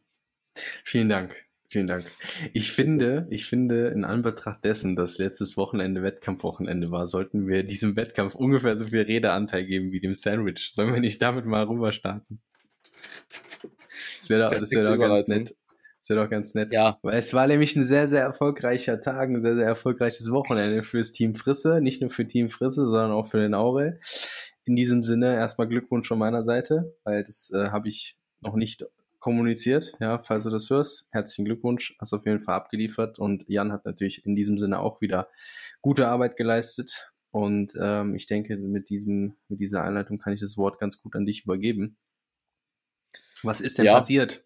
Vielen Dank. Vielen Dank. Ich finde, ich finde, in Anbetracht dessen, dass letztes Wochenende Wettkampfwochenende war, sollten wir diesem Wettkampf ungefähr so viel Redeanteil geben wie dem Sandwich. Sollen wir nicht damit mal rüber starten? Das wäre doch, das wär doch ganz nett. Das wäre doch ganz nett. Ja. Weil es war nämlich ein sehr, sehr erfolgreicher Tag, ein sehr, sehr erfolgreiches Wochenende fürs Team Frisse. Nicht nur für Team Frisse, sondern auch für den Aurel. In diesem Sinne erstmal Glückwunsch von meiner Seite, weil das äh, habe ich noch nicht kommuniziert, ja, falls du das hörst. Herzlichen Glückwunsch, hast auf jeden Fall abgeliefert und Jan hat natürlich in diesem Sinne auch wieder gute Arbeit geleistet und ähm, ich denke, mit diesem, mit dieser Einleitung kann ich das Wort ganz gut an dich übergeben. Was ist denn ja. passiert?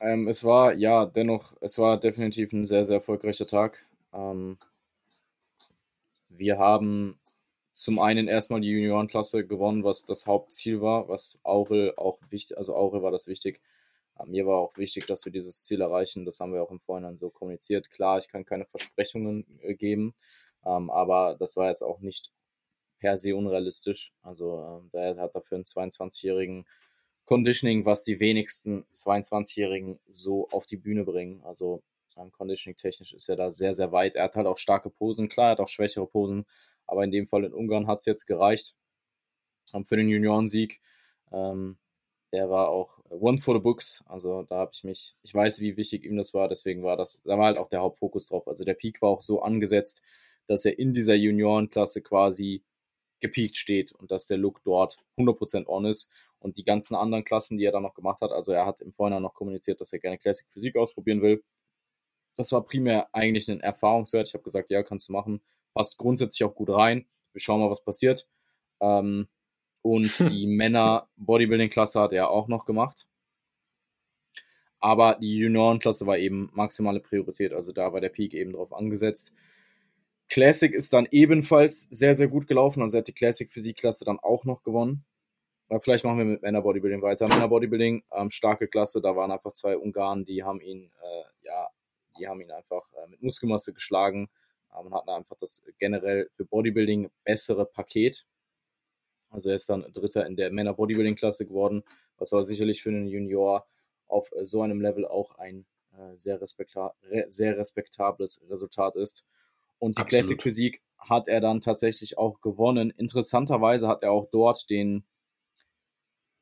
Ähm, es war, ja, dennoch, es war definitiv ein sehr, sehr erfolgreicher Tag. Ähm, wir haben zum einen erstmal die Juniorenklasse gewonnen, was das Hauptziel war, was Aurel auch wichtig, also Aurel war das wichtig, mir war auch wichtig, dass wir dieses Ziel erreichen. Das haben wir auch im Vorhinein so kommuniziert. Klar, ich kann keine Versprechungen äh, geben, ähm, aber das war jetzt auch nicht per se unrealistisch. Also äh, hat dafür einen 22-jährigen Conditioning, was die wenigsten 22-Jährigen so auf die Bühne bringen. Also ähm, Conditioning-technisch ist er da sehr, sehr weit. Er hat halt auch starke Posen. Klar, er hat auch schwächere Posen, aber in dem Fall in Ungarn hat es jetzt gereicht ähm, für den Juniorensieg. Ähm, der war auch one for the books. Also da habe ich mich, ich weiß, wie wichtig ihm das war, deswegen war das, da war halt auch der Hauptfokus drauf. Also der Peak war auch so angesetzt, dass er in dieser Juniorenklasse quasi gepiekt steht und dass der Look dort 100% on ist und die ganzen anderen Klassen, die er dann noch gemacht hat, also er hat im Vorhinein noch kommuniziert, dass er gerne Classic Physik ausprobieren will. Das war primär eigentlich ein Erfahrungswert. Ich habe gesagt, ja, kannst du machen. Passt grundsätzlich auch gut rein. Wir schauen mal, was passiert. Ähm, und die Männer Bodybuilding-Klasse hat er auch noch gemacht. Aber die Juniorenklasse war eben maximale Priorität, also da war der Peak eben drauf angesetzt. Classic ist dann ebenfalls sehr, sehr gut gelaufen, also hat die Classic Physikklasse dann auch noch gewonnen. Aber vielleicht machen wir mit Männer Bodybuilding weiter. Männer Bodybuilding, ähm, starke Klasse, da waren einfach zwei Ungarn, die haben ihn, äh, ja, die haben ihn einfach äh, mit Muskelmasse geschlagen ähm, und hatten einfach das generell für Bodybuilding bessere Paket. Also er ist dann Dritter in der Männer Bodybuilding Klasse geworden, was aber sicherlich für einen Junior auf äh, so einem Level auch ein äh, sehr, respekta re sehr respektables Resultat ist. Und die Absolut. Classic Physik hat er dann tatsächlich auch gewonnen. Interessanterweise hat er auch dort den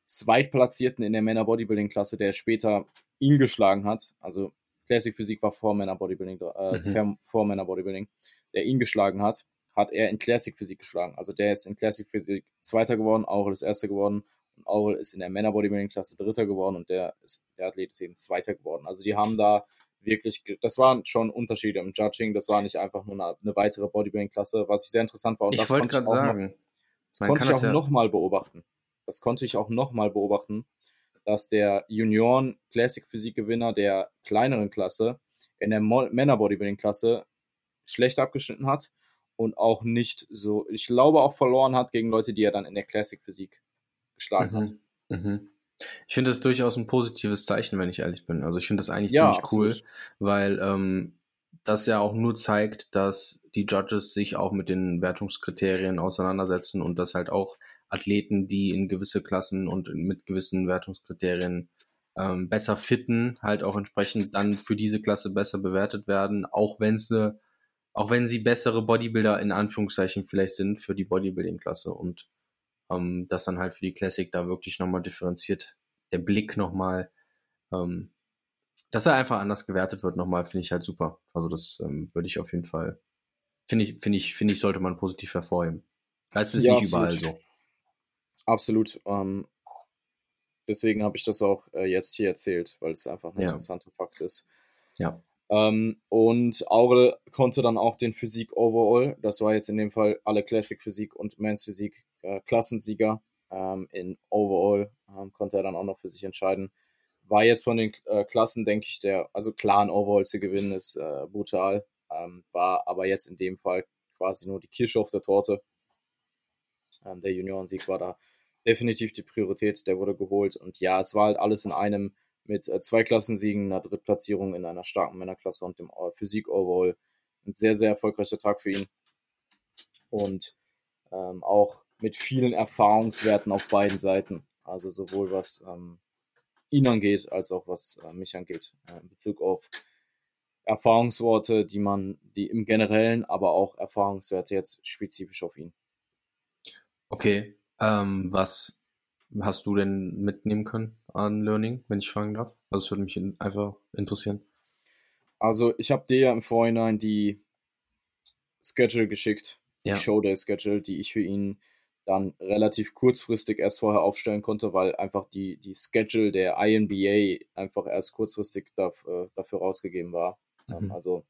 Zweitplatzierten in der Männer Bodybuilding Klasse, der später ihn geschlagen hat. Also Classic Physik war vor Männer Bodybuilding, äh, mhm. vor Männer Bodybuilding, der ihn geschlagen hat, hat er in Classic Physik geschlagen. Also der ist in Classic Physik Zweiter geworden, Aurel ist Erster geworden und Aurel ist in der Männer Bodybuilding Klasse Dritter geworden und der ist, der Athlet ist eben Zweiter geworden. Also die haben da wirklich, das waren schon Unterschiede im Judging. Das war nicht einfach nur eine, eine weitere Bodybuilding-Klasse, was ich sehr interessant war. Und ich wollte gerade sagen, noch, das konnte ich auch ja nochmal beobachten. Das konnte ich auch nochmal beobachten, dass der Junioren Classic Physik Gewinner der kleineren Klasse in der Männer Bodybuilding Klasse schlecht abgeschnitten hat und auch nicht so, ich glaube auch verloren hat gegen Leute, die er dann in der Classic Physik geschlagen mhm. hat. Mhm. Ich finde das durchaus ein positives Zeichen, wenn ich ehrlich bin. Also ich finde das eigentlich ja, ziemlich absolut. cool, weil ähm, das ja auch nur zeigt, dass die Judges sich auch mit den Wertungskriterien auseinandersetzen und dass halt auch Athleten, die in gewisse Klassen und mit gewissen Wertungskriterien ähm, besser fitten, halt auch entsprechend dann für diese Klasse besser bewertet werden, auch wenn es eine, auch wenn sie bessere Bodybuilder in Anführungszeichen vielleicht sind für die Bodybuilding-Klasse und ähm, das dann halt für die Classic da wirklich nochmal differenziert, der Blick nochmal, ähm, dass er einfach anders gewertet wird nochmal, finde ich halt super. Also das ähm, würde ich auf jeden Fall, finde ich, finde ich, finde ich, sollte man positiv hervorheben. Es ist ja, nicht absolut. überall so. Absolut. Ähm, deswegen habe ich das auch äh, jetzt hier erzählt, weil es einfach ein ja. interessanter Fakt ist. Ja. Ähm, und Aurel konnte dann auch den Physik Overall, das war jetzt in dem Fall alle Classic Physik und Men's Physik äh, Klassensieger ähm, in Overall, ähm, konnte er dann auch noch für sich entscheiden. War jetzt von den äh, Klassen, denke ich, der, also klar, ein Overall zu gewinnen ist äh, brutal, ähm, war aber jetzt in dem Fall quasi nur die Kirsche auf der Torte. Ähm, der Juniorensieg war da definitiv die Priorität, der wurde geholt und ja, es war halt alles in einem mit äh, zwei Klassensiegen, einer Drittplatzierung in einer starken Männerklasse und dem äh, Physik Overall. Ein sehr, sehr erfolgreicher Tag für ihn. Und ähm, auch mit vielen Erfahrungswerten auf beiden Seiten. Also sowohl was ähm, ihn angeht, als auch was äh, mich angeht. Äh, in Bezug auf Erfahrungsworte, die man, die im Generellen, aber auch Erfahrungswerte jetzt spezifisch auf ihn. Okay. Ähm, was hast du denn mitnehmen können an Learning, wenn ich fragen darf? Also es würde mich einfach interessieren. Also ich habe dir ja im Vorhinein die Schedule geschickt, die ja. Showday-Schedule, die ich für ihn dann relativ kurzfristig erst vorher aufstellen konnte, weil einfach die, die Schedule der INBA einfach erst kurzfristig dafür, äh, dafür rausgegeben war. Ähm, mhm. Also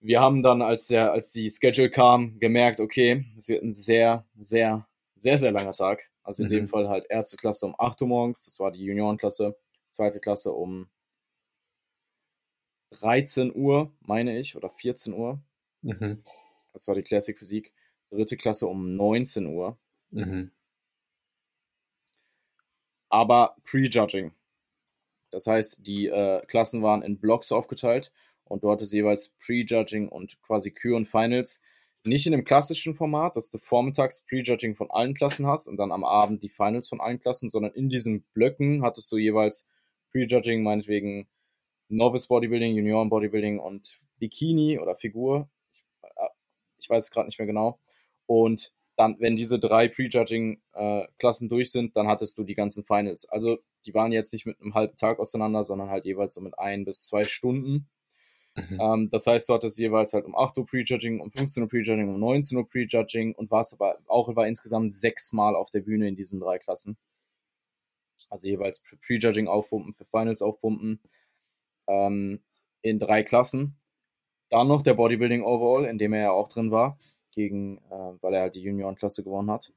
wir haben dann, als der, als die Schedule kam, gemerkt, okay, es wird ein sehr, sehr, sehr, sehr langer Tag. Also in mhm. dem Fall halt erste Klasse um 8 Uhr morgens, das war die Juniorenklasse, zweite Klasse um 13 Uhr, meine ich, oder 14 Uhr. Mhm. Das war die Classic Physik dritte Klasse um 19 Uhr. Mhm. Aber Prejudging. Das heißt, die äh, Klassen waren in Blocks aufgeteilt und dort ist jeweils Prejudging und quasi Kür und Finals. Nicht in dem klassischen Format, dass du vormittags Prejudging von allen Klassen hast und dann am Abend die Finals von allen Klassen, sondern in diesen Blöcken hattest du jeweils Prejudging, meinetwegen Novice Bodybuilding, Junioren Bodybuilding und Bikini oder Figur. Ich, äh, ich weiß es gerade nicht mehr genau. Und dann, wenn diese drei Prejudging-Klassen äh, durch sind, dann hattest du die ganzen Finals. Also die waren jetzt nicht mit einem halben Tag auseinander, sondern halt jeweils so mit ein bis zwei Stunden. Mhm. Ähm, das heißt, du hattest jeweils halt um 8 Uhr Prejudging, um 15 Uhr Prejudging, um 19 Uhr Prejudging und warst aber auch war insgesamt sechsmal auf der Bühne in diesen drei Klassen. Also jeweils Prejudging aufpumpen, für Finals aufpumpen. Ähm, in drei Klassen. Dann noch der Bodybuilding Overall, in dem er ja auch drin war gegen, äh, weil er halt die Juniorenklasse gewonnen hat.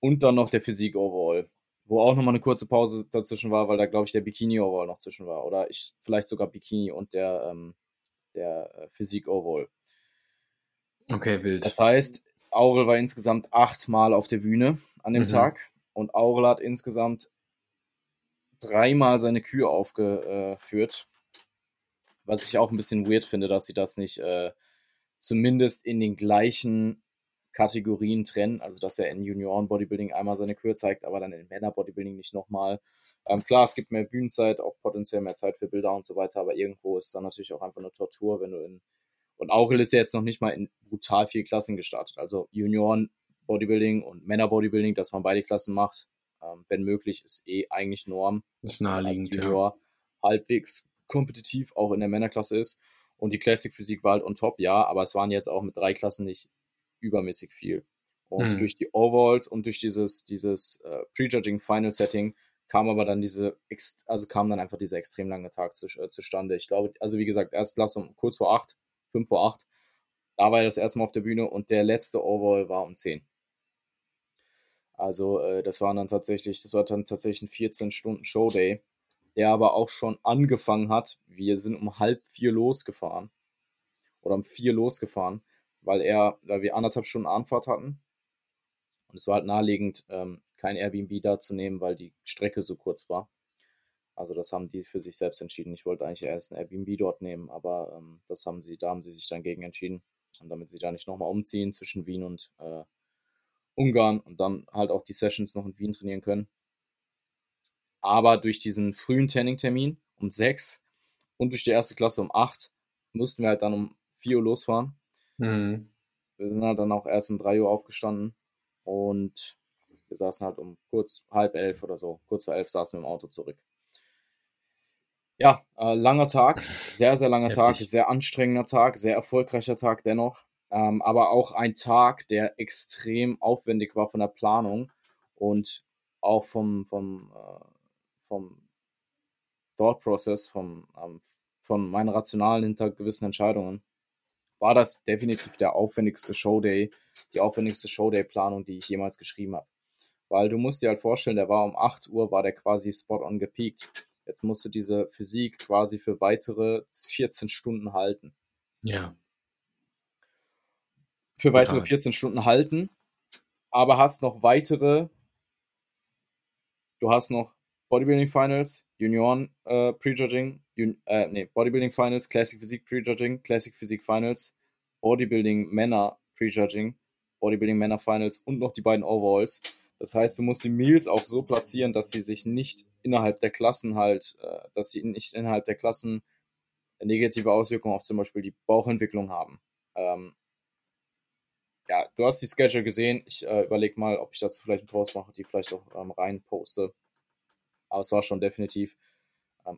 Und dann noch der Physik Overall, wo auch nochmal eine kurze Pause dazwischen war, weil da, glaube ich, der Bikini-Overall noch zwischen war. Oder ich vielleicht sogar Bikini und der, ähm, der äh, Physik-Overall. Okay, wild. Das heißt, Aurel war insgesamt achtmal auf der Bühne an dem mhm. Tag und Aurel hat insgesamt dreimal seine Kühe aufgeführt. Was ich auch ein bisschen weird finde, dass sie das nicht äh, zumindest in den gleichen Kategorien trennen. Also, dass er in Junioren-Bodybuilding einmal seine Kühe zeigt, aber dann in Männer-Bodybuilding nicht nochmal. Ähm, klar, es gibt mehr Bühnenzeit, auch potenziell mehr Zeit für Bilder und so weiter, aber irgendwo ist dann natürlich auch einfach eine Tortur, wenn du in. Und Aurel ist ja jetzt noch nicht mal in brutal vier Klassen gestartet. Also Junioren Bodybuilding und Männer Bodybuilding, dass man beide Klassen macht, ähm, wenn möglich, ist eh eigentlich Norm. ist naheliegend, Junior ja. halbwegs kompetitiv auch in der Männerklasse ist. Und die Classic Physik war halt on top, ja, aber es waren jetzt auch mit drei Klassen nicht übermäßig viel. Und mhm. durch die Overalls und durch dieses, dieses äh, Prejudging Final Setting kam aber dann diese, also kam dann einfach dieser extrem lange Tag zu, äh, zustande. Ich glaube, also wie gesagt, erst lass um kurz vor acht, fünf vor acht, da war er das erste Mal auf der Bühne und der letzte Overall war um zehn. Also äh, das waren dann tatsächlich, das war dann tatsächlich ein 14 Stunden Showday, der aber auch schon angefangen hat. Wir sind um halb vier losgefahren oder um vier losgefahren, weil er, weil wir anderthalb Stunden Anfahrt hatten und es war halt naheliegend, ähm, kein Airbnb da zu nehmen, weil die Strecke so kurz war. Also das haben die für sich selbst entschieden. Ich wollte eigentlich erst ein Airbnb dort nehmen, aber ähm, das haben sie, da haben sie sich dann gegen entschieden. Und damit sie da nicht nochmal umziehen zwischen Wien und äh, Ungarn und dann halt auch die Sessions noch in Wien trainieren können. Aber durch diesen frühen Tanning-Termin um 6 und durch die erste Klasse um 8 mussten wir halt dann um 4 Uhr losfahren. Mhm. Wir sind halt dann auch erst um 3 Uhr aufgestanden und wir saßen halt um kurz halb elf oder so, kurz vor elf saßen wir im Auto zurück. Ja, äh, langer Tag, sehr, sehr langer. Tag, sehr anstrengender Tag, sehr erfolgreicher Tag dennoch. Ähm, aber auch ein Tag, der extrem aufwendig war von der Planung und auch vom, vom, äh, vom Thought Process, vom, ähm, von meinen Rationalen hinter gewissen Entscheidungen, war das definitiv der aufwendigste Showday, die aufwendigste Showday-Planung, die ich jemals geschrieben habe. Weil du musst dir halt vorstellen, der war um 8 Uhr, war der quasi spot on gepeakt. Jetzt musst du diese Physik quasi für weitere 14 Stunden halten. Ja für weitere Total. 14 Stunden halten, aber hast noch weitere, du hast noch Bodybuilding Finals, Junioren äh, Prejudging, äh, nee, Bodybuilding Finals, Classic Physik Prejudging, Classic Physik Finals, Bodybuilding Männer Prejudging, Bodybuilding Männer Finals und noch die beiden Overalls. Das heißt, du musst die Meals auch so platzieren, dass sie sich nicht innerhalb der Klassen halt, äh, dass sie nicht innerhalb der Klassen negative Auswirkungen auf zum Beispiel die Bauchentwicklung haben. Ähm, ja, du hast die Schedule gesehen. Ich äh, überlege mal, ob ich dazu vielleicht einen Post mache, die vielleicht auch ähm, rein poste. Aber es war schon definitiv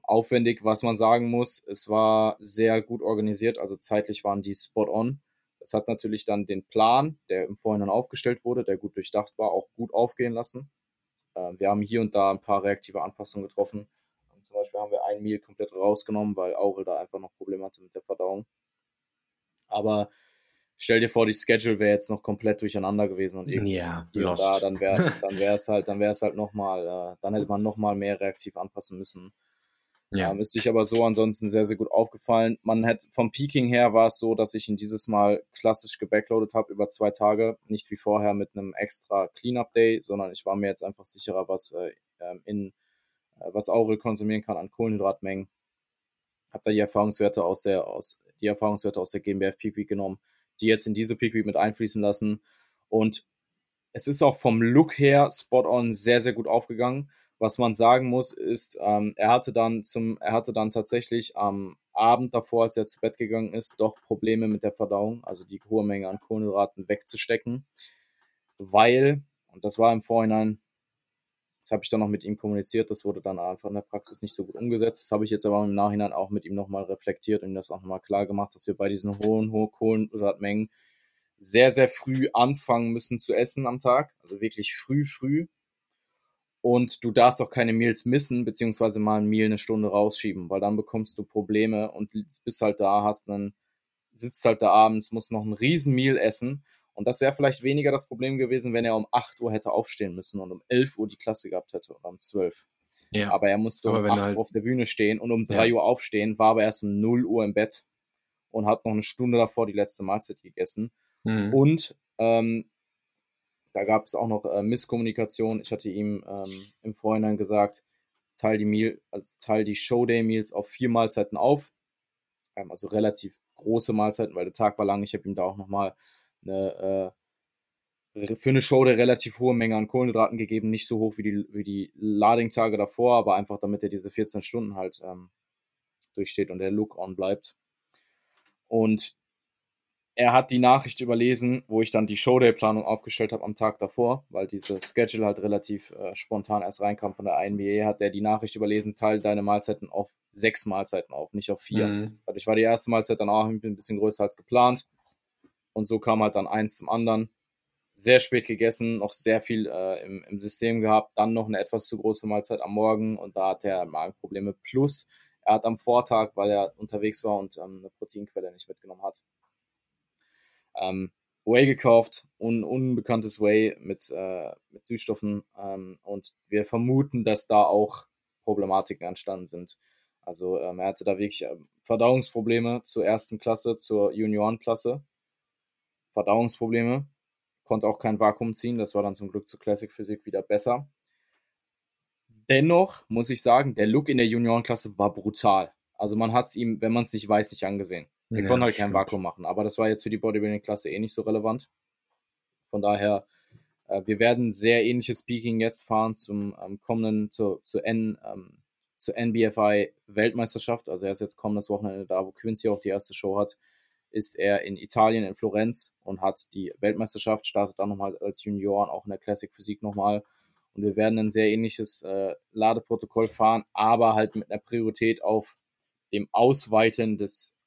aufwendig. Was man sagen muss, es war sehr gut organisiert, also zeitlich waren die spot on. Es hat natürlich dann den Plan, der im Vorhinein aufgestellt wurde, der gut durchdacht war, auch gut aufgehen lassen. Ähm, wir haben hier und da ein paar reaktive Anpassungen getroffen. Und zum Beispiel haben wir ein Meal komplett rausgenommen, weil Aurel da einfach noch Probleme hatte mit der Verdauung. Aber stell dir vor, die Schedule wäre jetzt noch komplett durcheinander gewesen und irgendwie ja, da, dann wäre dann wäre es halt, dann wäre es halt nochmal, äh, dann hätte man nochmal mehr reaktiv anpassen müssen. Ja. Ähm, ist sich aber so ansonsten sehr, sehr gut aufgefallen. Man hätte vom Peaking her war es so, dass ich ihn dieses Mal klassisch gebackloadet habe über zwei Tage, nicht wie vorher mit einem extra Cleanup Day, sondern ich war mir jetzt einfach sicherer, was äh, ähm, in äh, was Aurel konsumieren kann an Kohlenhydratmengen. Hab da die Erfahrungswerte aus der aus die Erfahrungswerte aus der GmbF Peak Week genommen die jetzt in diese Peak Week mit einfließen lassen. Und es ist auch vom Look her spot on sehr, sehr gut aufgegangen. Was man sagen muss, ist, ähm, er hatte dann zum, er hatte dann tatsächlich am Abend davor, als er zu Bett gegangen ist, doch Probleme mit der Verdauung, also die hohe Menge an Kohlenhydraten wegzustecken, weil, und das war im Vorhinein das habe ich dann noch mit ihm kommuniziert. Das wurde dann einfach in der Praxis nicht so gut umgesetzt. Das habe ich jetzt aber im Nachhinein auch mit ihm nochmal reflektiert und ihm das auch nochmal klar gemacht, dass wir bei diesen hohen, hohen Kohlenhydratmengen sehr, sehr früh anfangen müssen zu essen am Tag. Also wirklich früh, früh. Und du darfst auch keine Meals missen, beziehungsweise mal ein Meal eine Stunde rausschieben, weil dann bekommst du Probleme und bist halt da, hast einen, sitzt halt da abends, musst noch ein riesen Meal essen Und das wäre vielleicht weniger das Problem gewesen, wenn er um 8 Uhr hätte aufstehen müssen und um 11 Uhr die Klasse gehabt hätte oder um 12. Ja. Aber er musste aber um 8 halt... Uhr auf der Bühne stehen und um 3 ja. Uhr aufstehen, war aber erst um 0 Uhr im Bett und hat noch eine Stunde davor die letzte Mahlzeit gegessen. Mhm. Und ähm, da gab es auch noch äh, Misskommunikation. Ich hatte ihm ähm, im Vorhinein gesagt, teil die, also teil die Showday-Meals auf vier Mahlzeiten auf. Ähm, also relativ große Mahlzeiten, weil der Tag war lang. Ich habe ihm da auch nochmal eine, äh, für eine Show eine relativ hohe Menge an Kohlenhydraten gegeben. Nicht so hoch wie die, wie die Lading-Tage davor, aber einfach damit er diese 14 Stunden halt ähm, durchsteht und der Look on bleibt. Und er hat die Nachricht überlesen, wo ich dann die Showday-Planung aufgestellt habe am Tag davor, weil diese Schedule halt relativ äh, spontan erst reinkam von der INBA, hat er die Nachricht überlesen, teile deine Mahlzeiten auf sechs Mahlzeiten auf, nicht auf vier. Mhm. Dadurch war die erste Mahlzeit dann auch ein bisschen größer als geplant. Und so kam halt dann eins zum anderen. Sehr spät gegessen, noch sehr viel äh, im, im System gehabt, dann noch eine etwas zu große Mahlzeit am Morgen und da hat er Magenprobleme. Plus, er hat am Vortag, weil er unterwegs war und ähm, eine Proteinquelle nicht mitgenommen hat, ähm, Whey gekauft, un unbekanntes Whey mit, äh, mit Süßstoffen ähm, und wir vermuten, dass da auch Problematiken entstanden sind. Also ähm, er hatte da wirklich äh, Verdauungsprobleme zur ersten Klasse, zur Juniorenklasse. Verdauungsprobleme, konnte auch kein Vakuum ziehen, das war dann zum Glück zur Classic Physik wieder besser. Dennoch muss ich sagen, der Look in der Juniorenklasse war brutal. Also man hat es ihm, wenn man es nicht weiß, nicht angesehen. Wir ja, konnten halt kein Vakuum machen, aber das war jetzt für die Bodybuilding-Klasse eh nicht so relevant. Von daher, äh, wir werden sehr ähnliches Speaking jetzt fahren zum ähm, kommenden, zu, zu N, ähm, zur NBFI Weltmeisterschaft. Also er ist jetzt kommendes Wochenende da, wo Quincy auch die erste Show hat, ist er in Italien, in Florenz und hat die Weltmeisterschaft, startet dann nochmal als Junior auch in der Classic Physik nochmal. Und wir werden ein sehr ähnliches äh, Ladeprotokoll fahren, aber halt mit einer Priorität auf dem Ausweiten des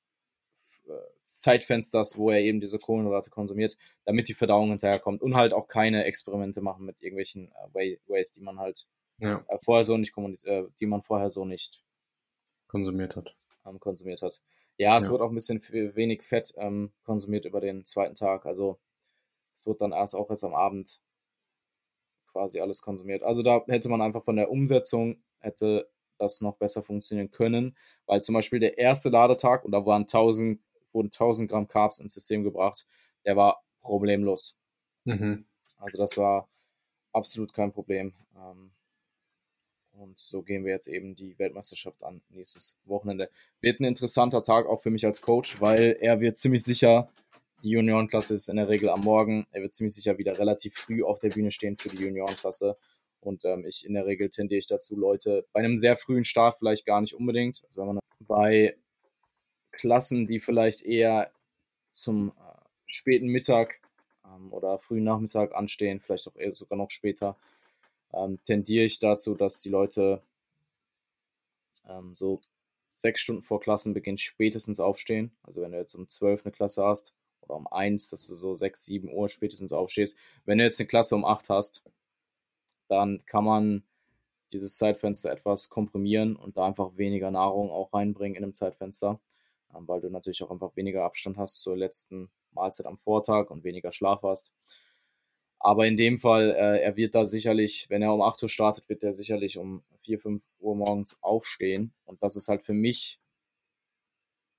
Zeitfensters, wo er eben diese Kohlenhydrate konsumiert, damit die Verdauung hinterherkommt und halt auch keine Experimente machen mit irgendwelchen äh, Ways, die man halt ja. äh, vorher so nicht äh, die man vorher so nicht konsumiert hat. Ähm, konsumiert hat. Ja, es ja. wird auch ein bisschen wenig Fett ähm, konsumiert über den zweiten Tag. Also es wird dann erst auch erst am Abend quasi alles konsumiert. Also da hätte man einfach von der Umsetzung hätte das noch besser funktionieren können, weil zum Beispiel der erste Ladetag und da waren 1000, wurden 1000 Gramm Carbs ins System gebracht, der war problemlos. Mhm. Also das war absolut kein Problem. Ähm, und so gehen wir jetzt eben die Weltmeisterschaft an nächstes Wochenende. Wird ein interessanter Tag auch für mich als Coach, weil er wird ziemlich sicher, die Juniorenklasse ist in der Regel am Morgen, er wird ziemlich sicher wieder relativ früh auf der Bühne stehen für die Juniorenklasse. Und ähm, ich in der Regel tendiere ich dazu, Leute bei einem sehr frühen Start vielleicht gar nicht unbedingt. Also wenn man bei Klassen, die vielleicht eher zum äh, späten Mittag ähm, oder frühen Nachmittag anstehen, vielleicht auch eher sogar noch später, ähm, tendiere ich dazu, dass die Leute ähm, so sechs Stunden vor Klassenbeginn spätestens aufstehen. Also wenn du jetzt um zwölf eine Klasse hast oder um eins, dass du so sechs, sieben Uhr spätestens aufstehst. Wenn du jetzt eine Klasse um acht hast, dann kann man dieses Zeitfenster etwas komprimieren und da einfach weniger Nahrung auch reinbringen in einem Zeitfenster, weil du natürlich auch einfach weniger Abstand hast zur letzten Mahlzeit am Vortag und weniger Schlaf hast. Aber in dem Fall, äh, er wird da sicherlich, wenn er um 8 Uhr startet, wird er sicherlich um 4, 5 Uhr morgens aufstehen. Und das ist halt für mich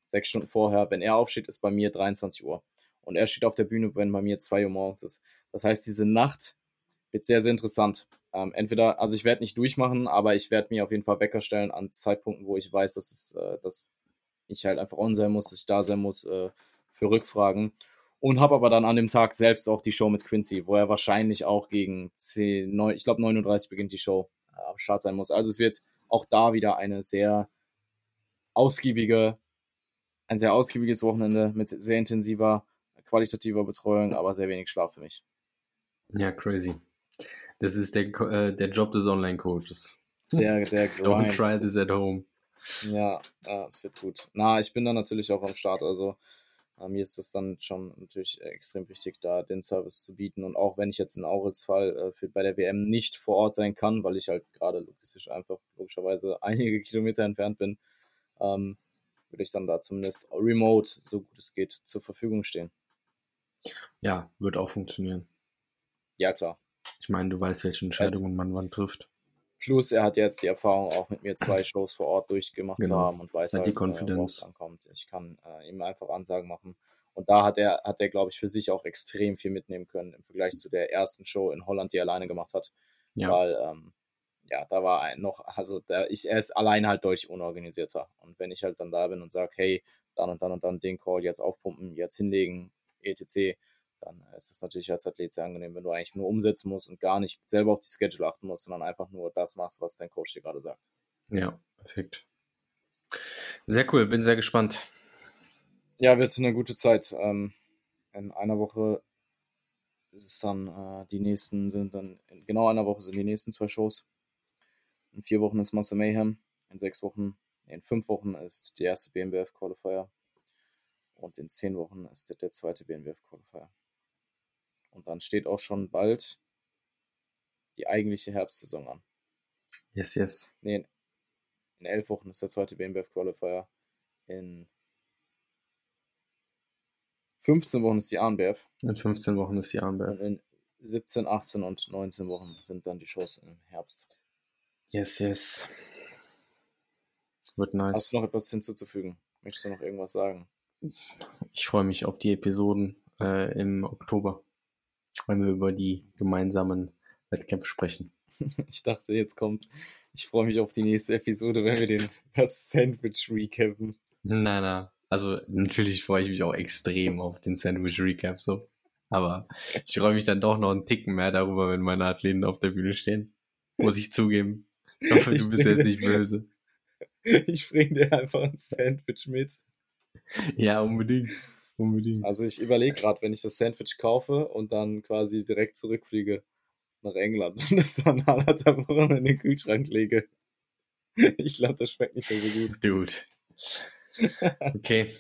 sechs Stunden vorher. Wenn er aufsteht, ist bei mir 23 Uhr. Und er steht auf der Bühne, wenn bei mir 2 Uhr morgens ist. Das heißt, diese Nacht wird sehr, sehr interessant. Ähm, entweder, also ich werde nicht durchmachen, aber ich werde mir auf jeden Fall Wecker stellen an Zeitpunkten, wo ich weiß, dass, es, äh, dass ich halt einfach on sein muss, dass ich da sein muss äh, für Rückfragen. Und habe aber dann an dem Tag selbst auch die Show mit Quincy, wo er wahrscheinlich auch gegen 10, 9, ich glaube 39 beginnt die Show, äh, am Start sein muss. Also es wird auch da wieder eine sehr ausgiebige, ein sehr ausgiebiges Wochenende mit sehr intensiver, qualitativer Betreuung, aber sehr wenig Schlaf für mich. Ja, crazy. Das ist der, äh, der Job des Online-Coaches. Der, der. Don't try this at home. Ja, es wird gut. Na, ich bin da natürlich auch am Start. Also äh, mir ist das dann schon natürlich extrem wichtig, da den Service zu bieten. Und auch wenn ich jetzt in Aurels Fall äh, für, bei der WM nicht vor Ort sein kann, weil ich halt gerade logistisch einfach logischerweise einige Kilometer entfernt bin, ähm, würde ich dann da zumindest remote, so gut es geht, zur Verfügung stehen. Ja, wird auch funktionieren. Ja, klar. Ich meine, du weißt, welche Entscheidungen man wann trifft. Plus, er hat jetzt die Erfahrung, auch mit mir zwei Shows vor Ort durchgemacht Genau. zu haben und weiß halt, die Confidence. ankommt. Ich kann äh, ihm einfach Ansagen machen. Und da hat er, hat er, glaube ich, für sich auch extrem viel mitnehmen können im Vergleich zu der ersten Show in Holland, die er alleine gemacht hat. Ja, Weil, ähm, ja, da war ein noch, also da, ich, er ist allein halt deutlich unorganisierter. Und wenn ich halt dann da bin und sage, hey, dann und dann und dann den Call jetzt aufpumpen, jetzt hinlegen, etc., dann ist es natürlich als Athlet sehr angenehm, wenn du eigentlich nur umsetzen musst und gar nicht selber auf die Schedule achten musst, sondern einfach nur das machst, was dein Coach dir gerade sagt. ja, perfekt. Sehr cool, bin sehr gespannt. Ja, wird eine gute Zeit. Ähm, in einer Woche ist es dann, äh, die nächsten sind dann, in genau einer Woche sind die nächsten zwei Shows. In vier Wochen ist Muscle Mayhem. In sechs Wochen, in fünf Wochen ist die erste BMWF Qualifier. Und in zehn Wochen ist der, der zweite BMWF Qualifier. Und dann steht auch schon bald die eigentliche Herbstsaison an. Yes, yes. Nee, in, in elf Wochen ist der zweite BMWF Qualifier. In 15 Wochen ist die ANBF. In 15 Wochen ist die Und Armberg. in 17, 18 und 19 Wochen sind dann die Shows im Herbst. Yes, yes. Wird Hast nice. du noch etwas hinzuzufügen? Möchtest du noch irgendwas sagen? Ich freue mich auf die Episoden äh, im Oktober, wenn wir über die gemeinsamen Wettkämpfe sprechen. Ich dachte, jetzt kommt, ich freue mich auf die nächste Episode, wenn wir den das Sandwich recappen. Nein, nein. Also natürlich freue ich mich auch extrem auf den Sandwich Recap so. Aber ich freue mich dann doch noch einen Ticken mehr darüber, wenn meine Athleten auf der Bühne stehen. Muss ich zugeben. Ich hoffe, du bist jetzt nicht böse. Ich bringe dir einfach ein Sandwich mit. Ja, unbedingt. Unbedingt. Also ich überlege gerade, wenn ich das Sandwich kaufe und dann quasi direkt zurückfliege nach England und das dann anderthalb Wochen in den Kühlschrank lege. Ich glaube, das schmeckt nicht mehr so gut. Dude. Okay,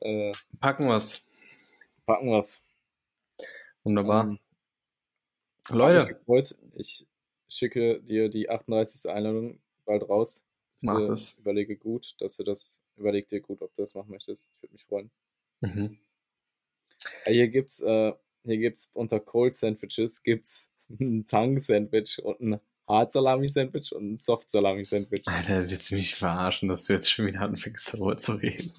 Äh, packen wir's. packen wir's. Wunderbar. Ähm, Hab mich Leute. Ich schicke dir die 38. Einladung bald raus. mach das. Überlege gut, dass du das, überleg dir gut, ob du das machen möchtest. Ich würde mich freuen. Mhm. Ja, hier gibt's, äh, hier gibt's unter Cold Sandwiches gibt's ein Tang Sandwich und ein Hard Salami Sandwich und ein Soft Salami Sandwich. Alter, willst du mich verarschen, dass du jetzt schon wieder anfängst, darüber zu reden?